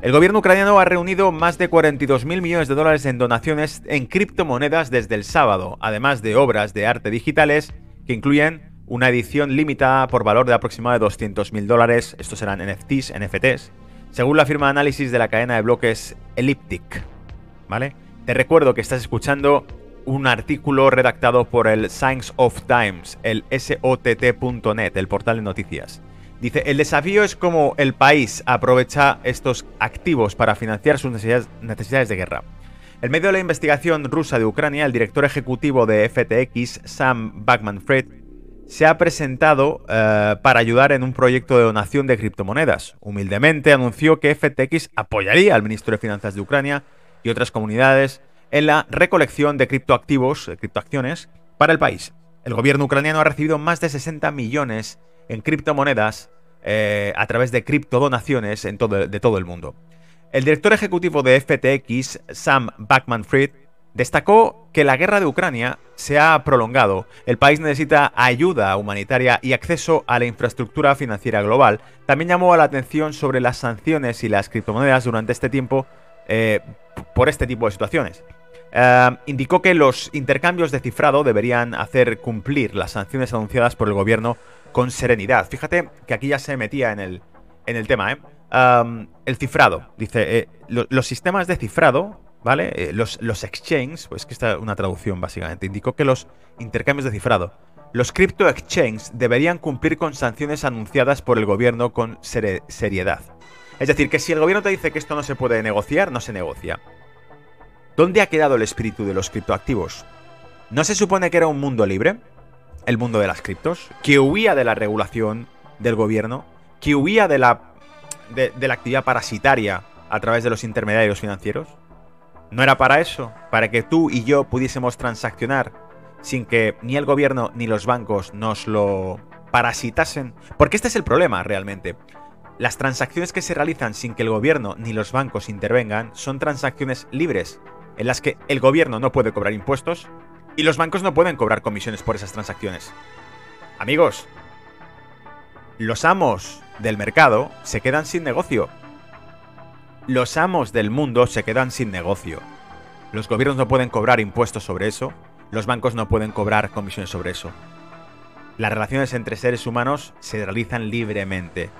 El gobierno ucraniano ha reunido más de 42.000 millones de dólares en donaciones en criptomonedas desde el sábado, además de obras de arte digitales que incluyen una edición limitada por valor de aproximadamente 200.000 dólares, estos serán NFTs, NFTs, según la firma de análisis de la cadena de bloques Elliptic. Te recuerdo que estás escuchando un artículo redactado por el Science of Times, el SOTT.net, el portal de noticias. Dice, el desafío es cómo el país aprovecha estos activos para financiar sus necesidades, de guerra. En medio de la investigación rusa de Ucrania, el director ejecutivo de FTX, Sam Backman-Fried, se ha presentado eh, para ayudar en un proyecto de donación de criptomonedas. Humildemente anunció que FTX apoyaría al ministro de Finanzas de Ucrania y otras comunidades en la recolección de criptoactivos, criptoacciones, para el país. El gobierno ucraniano ha recibido más de 60 millones en criptomonedas eh, a través de criptodonaciones de todo el mundo. El director ejecutivo de FTX, Sam Backman-Fried, destacó que la guerra de Ucrania se ha prolongado, el país necesita ayuda humanitaria y acceso a la infraestructura financiera global. También llamó la atención sobre las sanciones y las criptomonedas durante este tiempo eh, por este tipo de situaciones. Eh, indicó que los intercambios de cifrado deberían hacer cumplir las sanciones anunciadas por el gobierno con serenidad. Fíjate que aquí ya se metía en el, en el tema, ¿eh? el cifrado. Dice, los sistemas de cifrado, ¿vale? Los, los exchanges, pues que esta es una traducción básicamente, indicó que los intercambios de cifrado, los crypto exchanges deberían cumplir con sanciones anunciadas por el gobierno con seriedad. Es decir, que si el gobierno te dice que esto no se puede negociar, no se negocia. ¿Dónde ha quedado el espíritu de los criptoactivos? ¿No se supone que era un mundo libre? El mundo de las criptos, que huía de la regulación del gobierno, que huía de la, de, la actividad parasitaria a través de los intermediarios financieros. ¿No era para eso? Para que tú y yo pudiésemos transaccionar sin que ni el gobierno ni los bancos nos lo parasitasen. Porque este es el problema realmente. Las transacciones que se realizan sin que el gobierno ni los bancos intervengan son transacciones libres, en las que el gobierno no puede cobrar impuestos y los bancos no pueden cobrar comisiones por esas transacciones. Amigos, los amos del mercado se quedan sin negocio. Los amos del mundo se quedan sin negocio. Los gobiernos no pueden cobrar impuestos sobre eso, los bancos no pueden cobrar comisiones sobre eso. Las relaciones entre seres humanos se realizan libremente.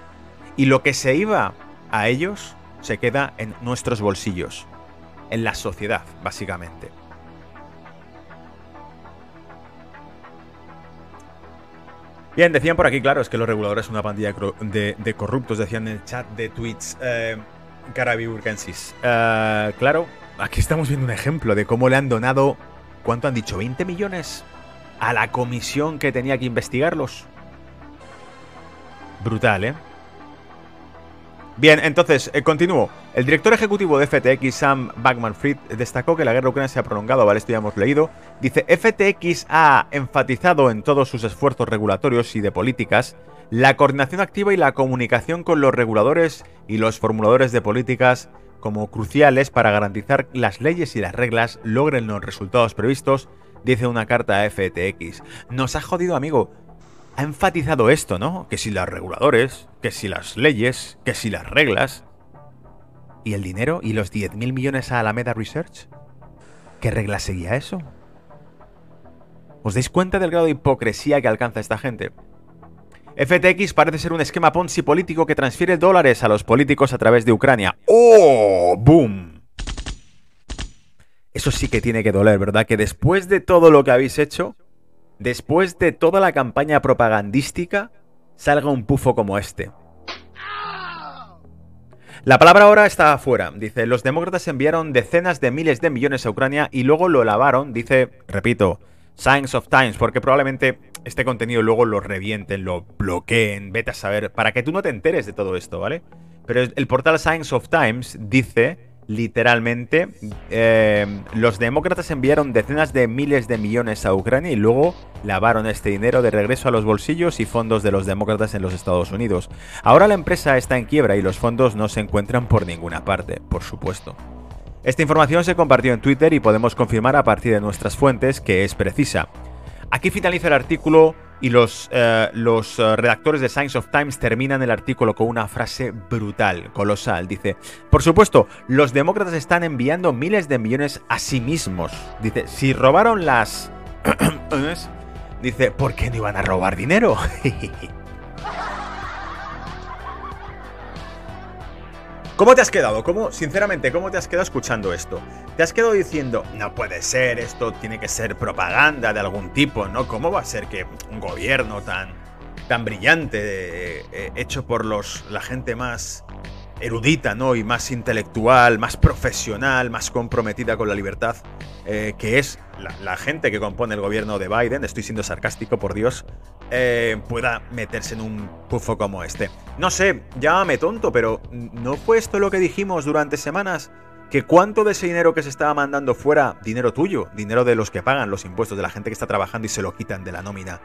Y lo que se iba a ellos se queda en nuestros bolsillos en la sociedad, básicamente. Bien, decían por aquí, claro, es que los reguladores son una pandilla de, corruptos, decían en el chat de tweets eh, Urgensis. Eh, claro, aquí estamos viendo un ejemplo de cómo le han donado, ¿cuánto han dicho? ¿20 millones? A la comisión que tenía que investigarlos. Brutal, ¿eh? Bien, entonces, eh, continúo. El director ejecutivo de FTX, Sam Backman-Fried, destacó que la guerra ucraniana se ha prolongado, ¿vale? Esto ya hemos leído. Dice, FTX ha enfatizado en todos sus esfuerzos regulatorios y de políticas la coordinación activa y la comunicación con los reguladores y los formuladores de políticas como cruciales para garantizar que las leyes y las reglas logren los resultados previstos, dice una carta a FTX. Nos ha jodido, amigo ha enfatizado esto, ¿no? Que si los reguladores, que si las leyes, que si las reglas. ¿Y el dinero? ¿Y los 10.000 millones a Alameda Research? ¿Qué regla seguía eso? ¿Os dais cuenta del grado de hipocresía que alcanza esta gente? FTX parece ser un esquema Ponzi político que transfiere dólares a los políticos a través de Ucrania. ¡Oh! ¡Boom! Eso sí que tiene que doler, ¿verdad? Que después de todo lo que habéis hecho, después de toda la campaña propagandística, salga un pufo como este. La palabra ahora está afuera. Dice, los demócratas enviaron decenas de miles de millones a Ucrania y luego lo lavaron, dice, repito, Science of Times, porque probablemente este contenido luego lo revienten, lo bloqueen, vete a saber, para que tú no te enteres de todo esto, ¿vale? Pero el portal Science of Times dice literalmente, eh, los demócratas enviaron decenas de miles de millones a Ucrania y luego lavaron este dinero de regreso a los bolsillos y fondos de los demócratas en los Estados Unidos. Ahora la empresa está en quiebra y los fondos no se encuentran por ninguna parte, por supuesto. Esta información se compartió en Twitter y podemos confirmar a partir de nuestras fuentes que es precisa. Aquí finaliza el artículo y los, eh, los eh, redactores de Science of Times terminan el artículo con una frase brutal, colosal. Dice, por supuesto, los demócratas están enviando miles de millones a sí mismos. Dice, si robaron las... Dice, ¿por qué no iban a robar dinero? ¿Cómo te has quedado? ¿Cómo, sinceramente, cómo te has quedado escuchando esto? ¿Te has quedado diciendo, no puede ser, esto tiene que ser propaganda de algún tipo, ¿no? ¿Cómo va a ser que un gobierno tan, tan brillante, eh, eh, hecho por los, la gente más erudita, ¿no? Y más intelectual, más profesional, más comprometida con la libertad, eh, que es la, gente que compone el gobierno de Biden, estoy siendo sarcástico, por Dios, eh, pueda meterse en un pufo como este. No sé, llámame tonto, pero ¿no fue esto lo que dijimos durante semanas? Que cuánto de ese dinero que se estaba mandando fuera, dinero tuyo, dinero de los que pagan los impuestos, de la gente que está trabajando y se lo quitan de la nómina,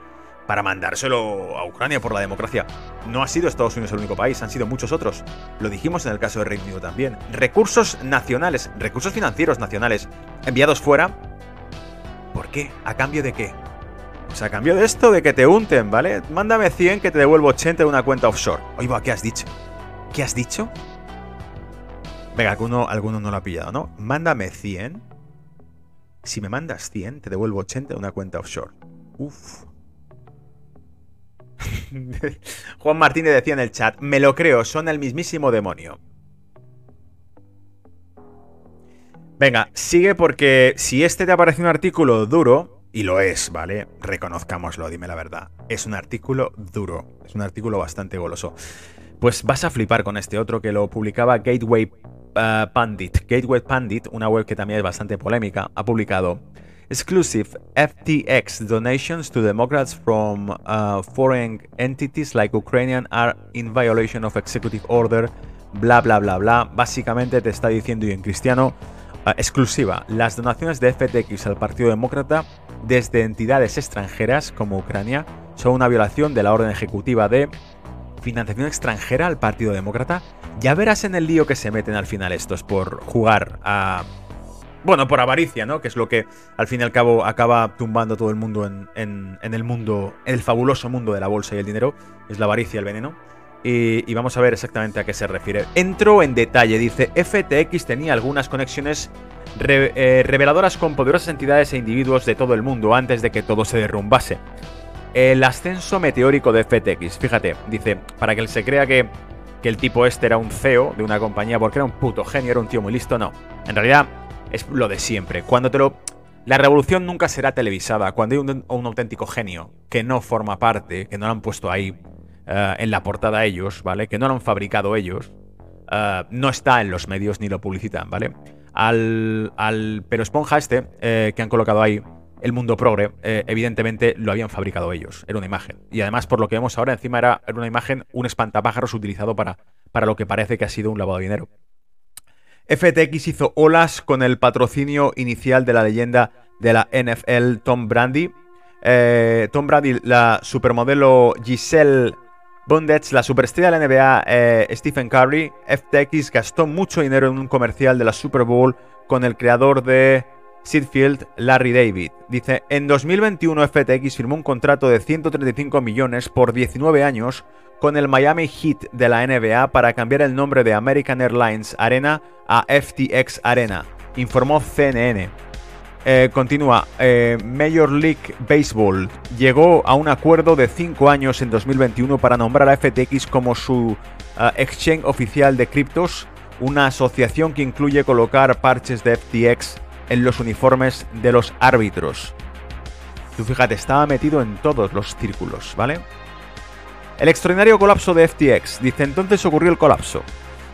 para mandárselo a Ucrania por la democracia. No ha sido Estados Unidos el único país, han sido muchos otros. Lo dijimos en el caso de Reino Unido también. Recursos nacionales, recursos financieros nacionales enviados fuera. ¿Por qué? ¿A cambio de qué? O sea, a cambio de esto, de que te unten, ¿vale? Mándame 100 que te devuelvo 80 de una cuenta offshore. Oiga, ¿qué has dicho? ¿Qué has dicho? Venga, alguno, alguno no lo ha pillado, ¿no? Mándame 100. Si me mandas 100, te devuelvo 80 de una cuenta offshore. Uf. Juan Martínez decía en el chat, me lo creo, son el mismísimo demonio. Venga, sigue porque si este te aparece un artículo duro, y lo es, ¿vale? Reconozcámoslo, dime la verdad. Es un artículo duro, es un artículo bastante goloso. Pues vas a flipar con este otro que lo publicaba Gateway uh, Pandit. Gateway Pandit, una web que también es bastante polémica, ha publicado Exclusive FTX donations to Democrats from uh, foreign entities like Ukrainian are in violation of executive order, bla bla bla bla. Básicamente te está diciendo y en cristiano, uh, exclusiva, las donaciones de FTX al Partido Demócrata desde entidades extranjeras como Ucrania son una violación de la orden ejecutiva de financiación extranjera al Partido Demócrata. Ya verás en el lío que se meten al final estos por jugar a... Bueno, por avaricia, ¿no? Que es lo que al fin y al cabo acaba tumbando todo el mundo en, el mundo, en el fabuloso mundo de la bolsa y el dinero. Es la avaricia, el veneno. Y, vamos a ver exactamente a qué se refiere. Entro en detalle, dice, FTX tenía algunas conexiones eh, reveladoras con poderosas entidades e individuos de todo el mundo antes de que todo se derrumbase. El ascenso meteórico de FTX, fíjate, dice, para que él se crea que, que el tipo este era un CEO de una compañía porque era un puto genio, era un tío muy listo, no. En realidad es lo de siempre. Cuando te lo... La revolución nunca será televisada. Cuando hay un, auténtico genio que no forma parte, que no lo han puesto ahí eh, en la portada ellos, ¿vale? Que no lo han fabricado ellos, eh, no está en los medios ni lo publicitan, ¿vale? Al, al pero esponja este eh, que han colocado ahí, el mundo progre, evidentemente lo habían fabricado ellos. Era una imagen. Y además, por lo que vemos ahora, encima era, era una imagen, un espantapájaros utilizado para, para lo que parece que ha sido un lavado de dinero. FTX hizo olas con el patrocinio inicial de la leyenda de la NFL Tom Brady. Eh, Tom Brady, la supermodelo Giselle Bundets, la superestrella de la NBA eh, Stephen Curry. FTX gastó mucho dinero en un comercial de la Super Bowl con el creador de Seedfield, Larry David. Dice, en 2021 FTX firmó un contrato de 135 millones por 19 años con el Miami Heat de la NBA para cambiar el nombre de American Airlines Arena a FTX Arena, informó CNN. Eh, continúa, eh, Major League Baseball llegó a un acuerdo de 5 años en 2021 para nombrar a FTX como su eh, exchange oficial de criptos, una asociación que incluye colocar parches de FTX en los uniformes de los árbitros. Tú fíjate, estaba metido en todos los círculos, ¿vale? El extraordinario colapso de FTX. Dice entonces ocurrió el colapso.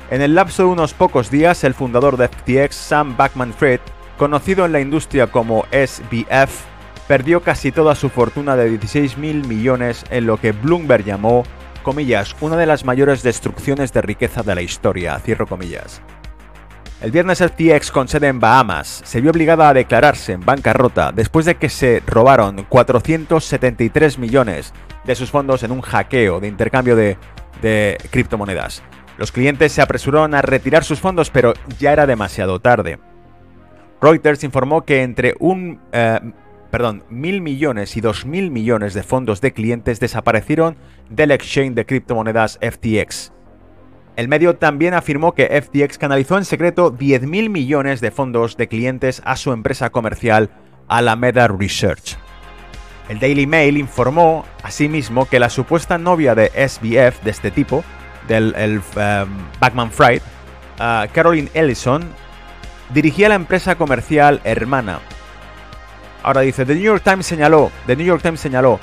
En el lapso de unos pocos días, el fundador de FTX, Sam Backman-Fried, conocido en la industria como SBF, perdió casi toda su fortuna de 16 mil millones en lo que Bloomberg llamó, comillas, una de las mayores destrucciones de riqueza de la historia, cierro comillas. El viernes FTX con sede en Bahamas se vio obligada a declararse en bancarrota después de que se robaron 473 millones de sus fondos en un hackeo de intercambio de, criptomonedas. Los clientes se apresuraron a retirar sus fondos, pero ya era demasiado tarde. Reuters informó que entre un, eh, perdón, mil millones y dos mil millones de fondos de clientes desaparecieron del exchange de criptomonedas FTX. El medio también afirmó que FTX canalizó en secreto 10.000 millones de fondos de clientes a su empresa comercial Alameda Research. El Daily Mail informó asimismo que la supuesta novia de SBF de este tipo, del el, um, Backman Fried, uh, Caroline Ellison, dirigía la empresa comercial hermana. Ahora dice, The New York Times señaló, The New York Times señaló,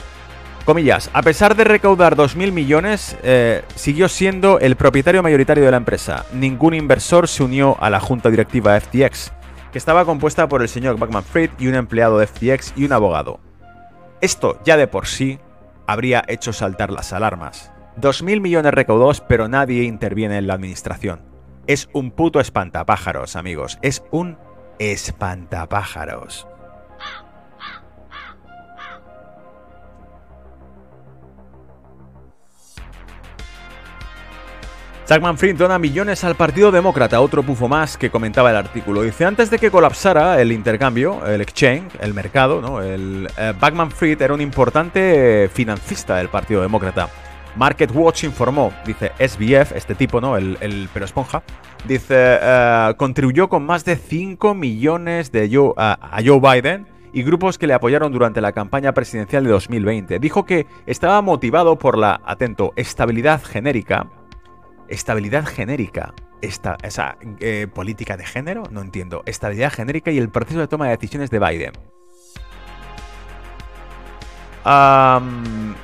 comillas, a pesar de recaudar 2.000 millones, eh, siguió siendo el propietario mayoritario de la empresa. Ningún inversor se unió a la junta directiva FTX, que estaba compuesta por el señor Backman Fried y un empleado de FTX y un abogado. Esto ya de por sí habría hecho saltar las alarmas. 2.000 millones recaudados, pero nadie interviene en la administración. Es un puto espantapájaros, amigos. Es un espantapájaros. Jackman Fried dona millones al Partido Demócrata, otro pufo más que comentaba el artículo. Dice, antes de que colapsara el intercambio, el exchange, el mercado, ¿no? el eh, Backman Fried era un importante financista del Partido Demócrata. Market Watch informó, dice SBF, este tipo, ¿no? El, el pero esponja, dice, eh, contribuyó con más de 5 millones de Joe, a Joe Biden y grupos que le apoyaron durante la campaña presidencial de 2020. Dijo que estaba motivado por la, atento, estabilidad genérica Estabilidad genérica. Esta, esa eh, política de género, no entiendo. Estabilidad genérica y el proceso de toma de decisiones de Biden. Um,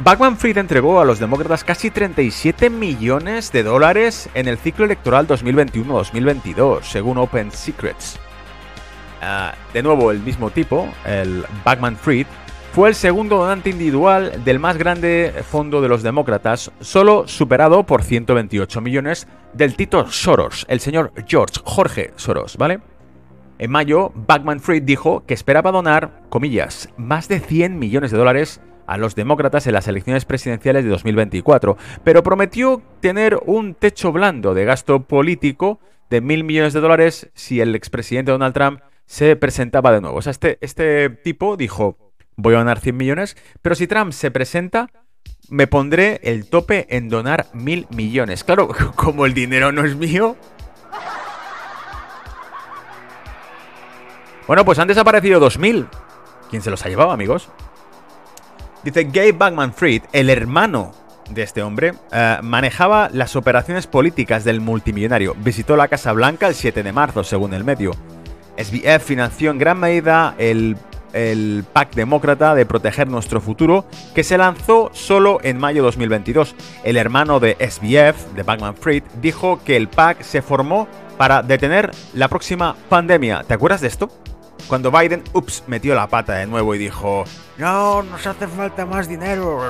Backman Fried entregó a los demócratas casi 37 millones de dólares en el ciclo electoral 2021-2022, según Open Secrets. Ah, de nuevo, el mismo tipo, el Backman Fried, fue el segundo donante individual del más grande fondo de los demócratas, solo superado por 128 millones del Tito Soros, el señor George Jorge Soros, ¿vale? En mayo, Backman Fried dijo que esperaba donar, comillas, más de 100 millones de dólares a los demócratas en las elecciones presidenciales de 2024, pero prometió tener un techo blando de gasto político de mil millones de dólares si el expresidente Donald Trump se presentaba de nuevo. O sea, este, este tipo dijo, voy a donar 100 millones, pero si Trump se presenta, me pondré el tope en donar mil millones. Claro, como el dinero no es mío. Bueno, pues han desaparecido 2.000. ¿Quién se los ha llevado, amigos? Dice Gabe Backman Fried, el hermano de este hombre, eh, manejaba las operaciones políticas del multimillonario. Visitó la Casa Blanca el 7 de marzo, según el medio. SBF financió en gran medida el el PAC demócrata de proteger nuestro futuro, que se lanzó solo en mayo de 2022. El hermano de SBF, de Backman Fried, dijo que el PAC se formó para detener la próxima pandemia. ¿Te acuerdas de esto? Cuando Biden, ups, metió la pata de nuevo y dijo, no, nos hace falta más dinero.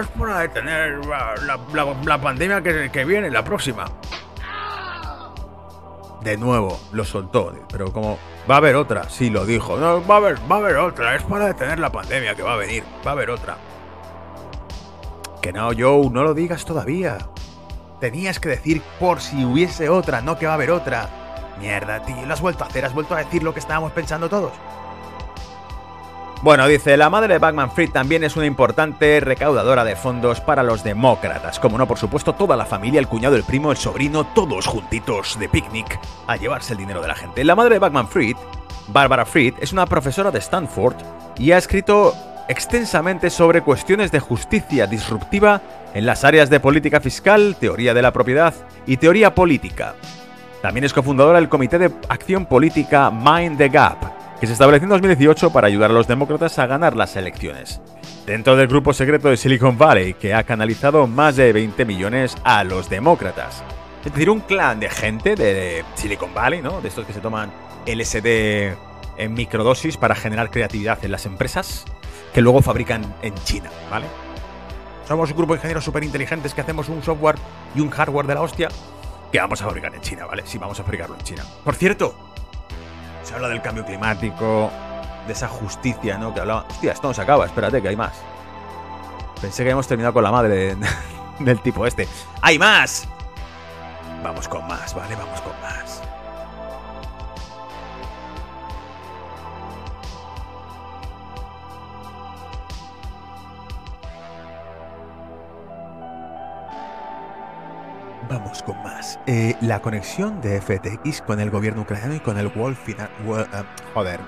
Es para detener la, pandemia que, que viene, la próxima de nuevo lo soltó. Pero como va a haber otra, sí lo dijo. No, va a haber, va a haber otra. Es para detener la pandemia que va a venir. Va a haber otra. Que no, Joe, no lo digas todavía. Tenías que decir por si hubiese otra, no que va a haber otra. Mierda, tío, lo has vuelto a hacer, has vuelto a decir lo que estábamos pensando todos. Bueno, dice, la madre de Backman Fried también es una importante recaudadora de fondos para los demócratas. Como no, por supuesto, toda la familia, el cuñado, el primo, el sobrino, todos juntitos de picnic a llevarse el dinero de la gente. La madre de Backman Fried, Barbara Fried, es una profesora de Stanford y ha escrito extensamente sobre cuestiones de justicia disruptiva en las áreas de política fiscal, teoría de la propiedad y teoría política. También es cofundadora del Comité de Acción Política Mind the Gap, que se estableció en 2018 para ayudar a los demócratas a ganar las elecciones. Dentro del grupo secreto de Silicon Valley, que ha canalizado más de 20 millones a los demócratas. Es decir, un clan de gente de Silicon Valley, ¿no? De estos que se toman LSD en microdosis para generar creatividad en las empresas, que luego fabrican en China, ¿vale? Somos un grupo de ingenieros súper inteligentes que hacemos un software y un hardware de la hostia que vamos a fabricar en China, ¿vale? Sí, vamos a fabricarlo en China. Por cierto, se habla del cambio climático, de esa justicia, ¿no? Que hablaba. Hostia, esto no se acaba, espérate, que hay más. Pensé que habíamos terminado con la madre del tipo este. ¡Hay más! Vamos con más, ¿vale? Vamos con más. Vamos con más. Eh, la conexión de FTX con el gobierno ucraniano y con el World Finan World, uh, joder.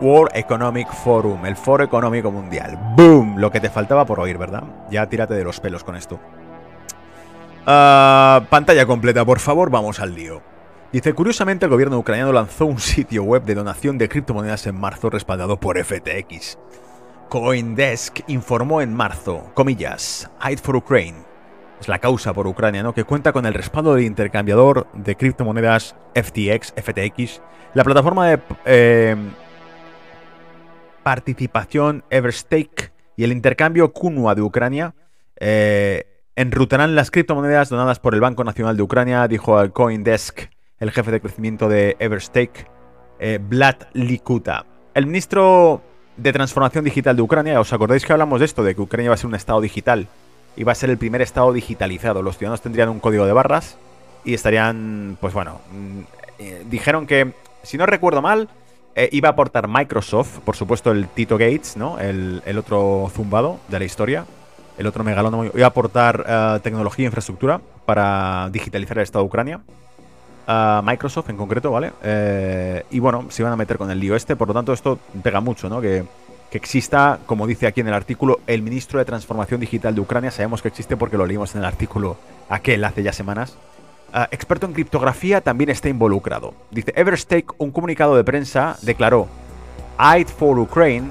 World Economic Forum, el Foro Económico Mundial. ¡Boom! Lo que te faltaba por oír, ¿verdad? Ya tírate de los pelos con esto. Uh, pantalla completa, por favor, vamos al lío. Dice, curiosamente el gobierno ucraniano lanzó un sitio web de donación de criptomonedas en marzo respaldado por FTX. Coindesk informó en marzo, comillas, Hide for Ukraine, es la causa por Ucrania, ¿no? que cuenta con el respaldo del intercambiador de criptomonedas FTX, FTX, la plataforma de... Eh, participación Everstake y el intercambio Kunua de Ucrania eh, enrutarán las criptomonedas donadas por el Banco Nacional de Ucrania, dijo al CoinDesk el jefe de crecimiento de Everstake, eh, Vlad Likuta. El ministro de Transformación Digital de Ucrania, ¿os acordáis que hablamos de esto? De que Ucrania va a ser un estado digital va a ser el primer estado digitalizado. Los ciudadanos tendrían un código de barras y estarían, pues bueno, mm, eh, dijeron que, si no recuerdo mal, eh, iba a aportar Microsoft, por supuesto el Tito Gates, ¿no? El, otro zumbado de la historia, el otro megalónomo, iba a aportar eh, tecnología e infraestructura para digitalizar el Estado de Ucrania. Microsoft en concreto, ¿vale? y bueno, se iban a meter con el lío este, por lo tanto esto pega mucho, ¿no? Que, que exista, como dice aquí en el artículo, el ministro de Transformación Digital de Ucrania. Sabemos que existe porque lo leímos en el artículo aquel hace ya semanas. Ah, experto en criptografía, también está involucrado. Dice, Everstake, un comunicado de prensa, declaró, Aid for Ukraine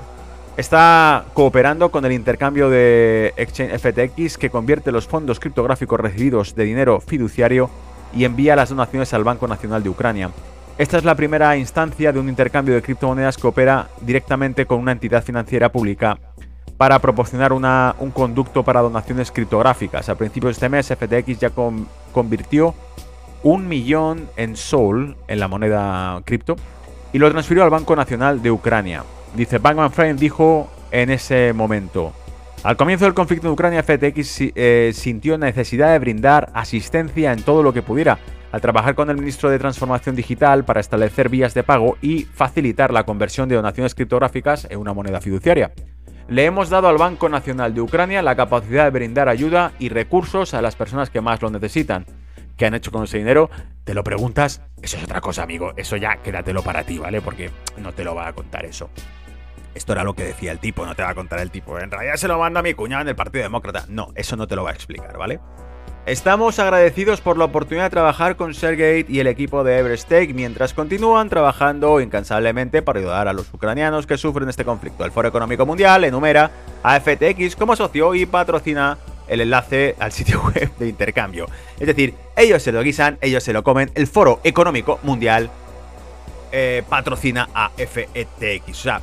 está cooperando con el intercambio de Exchange FTX que convierte los fondos criptográficos recibidos de dinero fiduciario y envía las donaciones al Banco Nacional de Ucrania. Esta es la primera instancia de un intercambio de criptomonedas que opera directamente con una entidad financiera pública para proporcionar un conducto para donaciones criptográficas. A principios de este mes, FTX ya convirtió un millón en Sol, en la moneda cripto, y lo transfirió al Banco Nacional de Ucrania. Dice, Bankman Friend dijo en ese momento, al comienzo del conflicto en Ucrania, FTX eh, sintió necesidad de brindar asistencia en todo lo que pudiera, al trabajar con el ministro de Transformación Digital para establecer vías de pago y facilitar la conversión de donaciones criptográficas en una moneda fiduciaria le hemos dado al Banco Nacional de Ucrania la capacidad de brindar ayuda y recursos a las personas que más lo necesitan. ¿Qué han hecho con ese dinero? Te lo preguntas, eso es otra cosa, amigo. Eso ya quédatelo para ti, ¿vale? Porque no te lo va a contar eso. Esto era lo que decía el tipo, no te va a contar el tipo. En realidad se lo manda a mi cuñado en el Partido Demócrata. No, eso no te lo va a explicar, ¿vale? Estamos agradecidos por la oportunidad de trabajar con Sergate y el equipo de Everstake mientras continúan trabajando incansablemente para ayudar a los ucranianos que sufren este conflicto. El Foro Económico Mundial enumera a FTX como socio y patrocina el enlace al sitio web de intercambio. Es decir, ellos se lo guisan, ellos se lo comen. El Foro Económico Mundial eh, patrocina a FTX. O sea,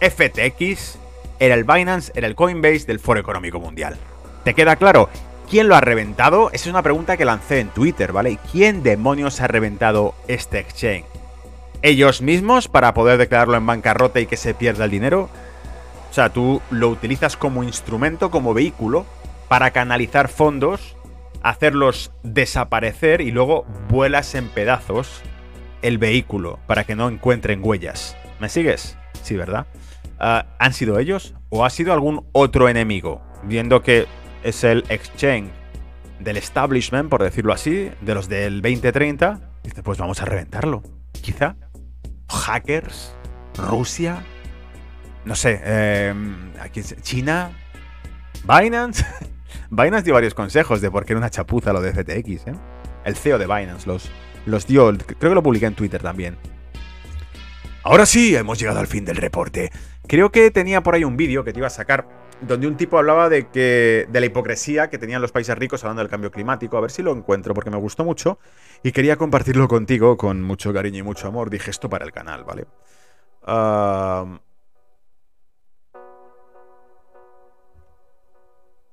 FTX era el Binance, era el Coinbase del Foro Económico Mundial. ¿Te queda claro? ¿Quién lo ha reventado? Esa es una pregunta que lancé en Twitter, ¿vale? ¿Quién demonios ha reventado este exchange? ¿Ellos mismos para poder declararlo en bancarrota y que se pierda el dinero? O sea, tú lo utilizas como instrumento, como vehículo, para canalizar fondos, hacerlos desaparecer y luego vuelas en pedazos el vehículo para que no encuentren huellas. ¿Me sigues? Sí, ¿verdad? Ah, ¿Han sido ellos o ha sido algún otro enemigo? Viendo que es el exchange del establishment, por decirlo así, de los del 2030, dice, pues vamos a reventarlo. Quizá. Hackers, Rusia, no sé, eh, China, Binance. Binance dio varios consejos de por qué era una chapuza lo de FTX. ¿eh? El CEO de Binance los, los dio, creo que lo publiqué en Twitter también. Ahora sí, hemos llegado al fin del reporte. Creo que tenía por ahí un vídeo que te iba a sacar donde un tipo hablaba de que de la hipocresía que tenían los países ricos hablando del cambio climático. A ver si lo encuentro porque me gustó mucho y quería compartirlo contigo con mucho cariño y mucho amor. Dije esto para el canal, ¿vale?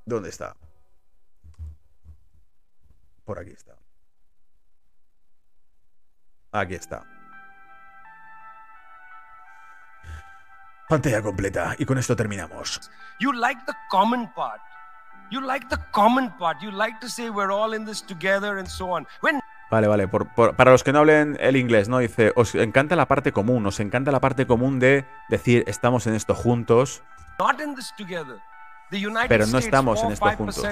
¿Dónde está? Por aquí está. Aquí está. Pantalla completa y con esto terminamos. You like the common part. You like the common part. You like to say we're all in this together and so on. Vale, vale. para los que no hablen el inglés, ¿no? Dice, os encanta la parte común, os encanta la parte común de decir, estamos en esto juntos. pero no estamos en esto juntos.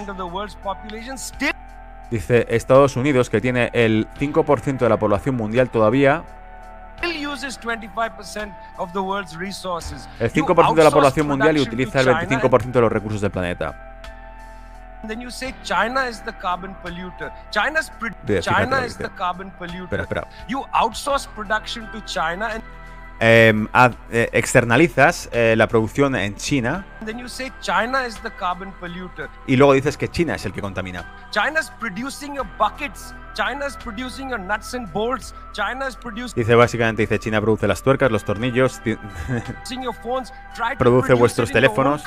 Dice, Estados Unidos, que tiene el 5% de la población mundial todavía, el 5% de la población mundial y utiliza el 25% de los recursos del planeta. Then you say China is the carbon polluter. China's China is the carbon polluter. You outsource production to China and em, eh, externalizas eh, la producción en China. Y luego dices que China es el que contamina. Dice básicamente dice China produce las tuercas, los tornillos, produce vuestros teléfonos.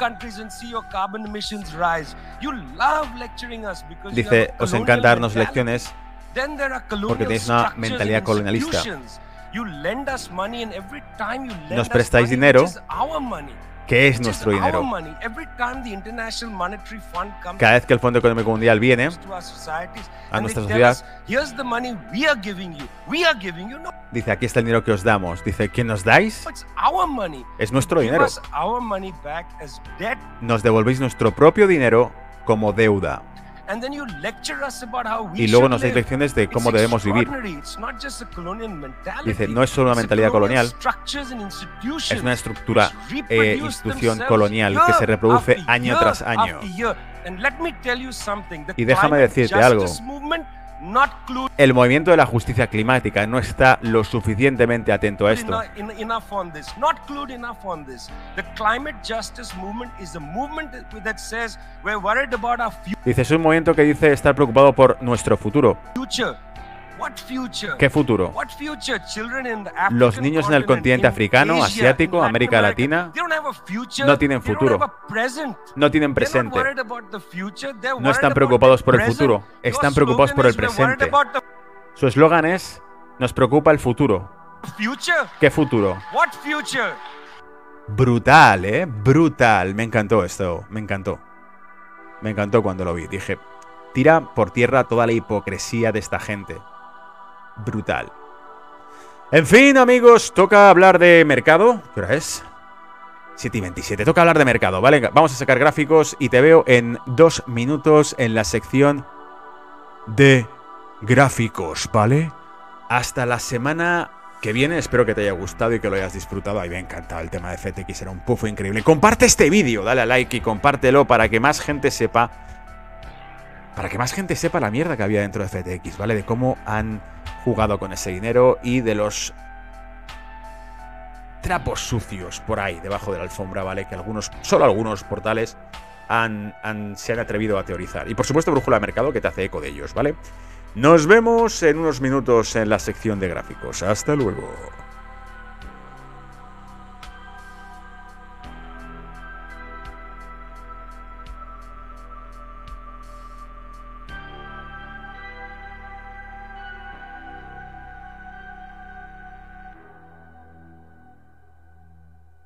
Dice, os encanta darnos lecciones porque tenéis una mentalidad colonialista. Nos prestáis dinero, que es nuestro dinero. Cada vez que el Fondo Económico Mundial viene a nuestra sociedad, dice, aquí está el dinero que os damos. Dice, ¿quién nos dais? Es nuestro dinero. Nos devolvéis nuestro propio dinero como deuda. Y luego nos dais lecciones de cómo debemos vivir. Dice, no es solo una mentalidad colonial, es una estructura e institución colonial que se reproduce año tras año. Y déjame decirte algo. El movimiento de la justicia climática no está lo suficientemente atento a esto. Dice, es un movimiento que dice estar preocupado por nuestro futuro. ¿Qué futuro? Los niños en el continente africano, asiático, América Latina no tienen futuro. No tienen presente. No están preocupados por el futuro. Están preocupados por el presente. Su eslogan es, nos preocupa el futuro. ¿Qué futuro? Brutal, ¿eh? Brutal. Me encantó esto. Me encantó. Me encantó cuando lo vi. Dije, tira por tierra toda la hipocresía de esta gente brutal. En fin, amigos, toca hablar de mercado. ¿Qué hora es? 7 y 27. Toca hablar de mercado, ¿vale? Vamos a sacar gráficos y te veo en dos minutos en la sección de gráficos, ¿vale? Hasta la semana que viene. Espero que te haya gustado y que lo hayas disfrutado. A me ha encantado el tema de FTX, era un pufo increíble. Comparte este vídeo, dale a like y compártelo para que más gente sepa. Para que más gente sepa la mierda que había dentro de FTX, ¿vale? De cómo han jugado con ese dinero y de los trapos sucios por ahí, debajo de la alfombra, ¿vale? Que algunos, solo algunos portales han, se han atrevido a teorizar. Y por supuesto, Brújula de Mercado, que te hace eco de ellos, ¿vale? Nos vemos en unos minutos en la sección de gráficos. Hasta luego.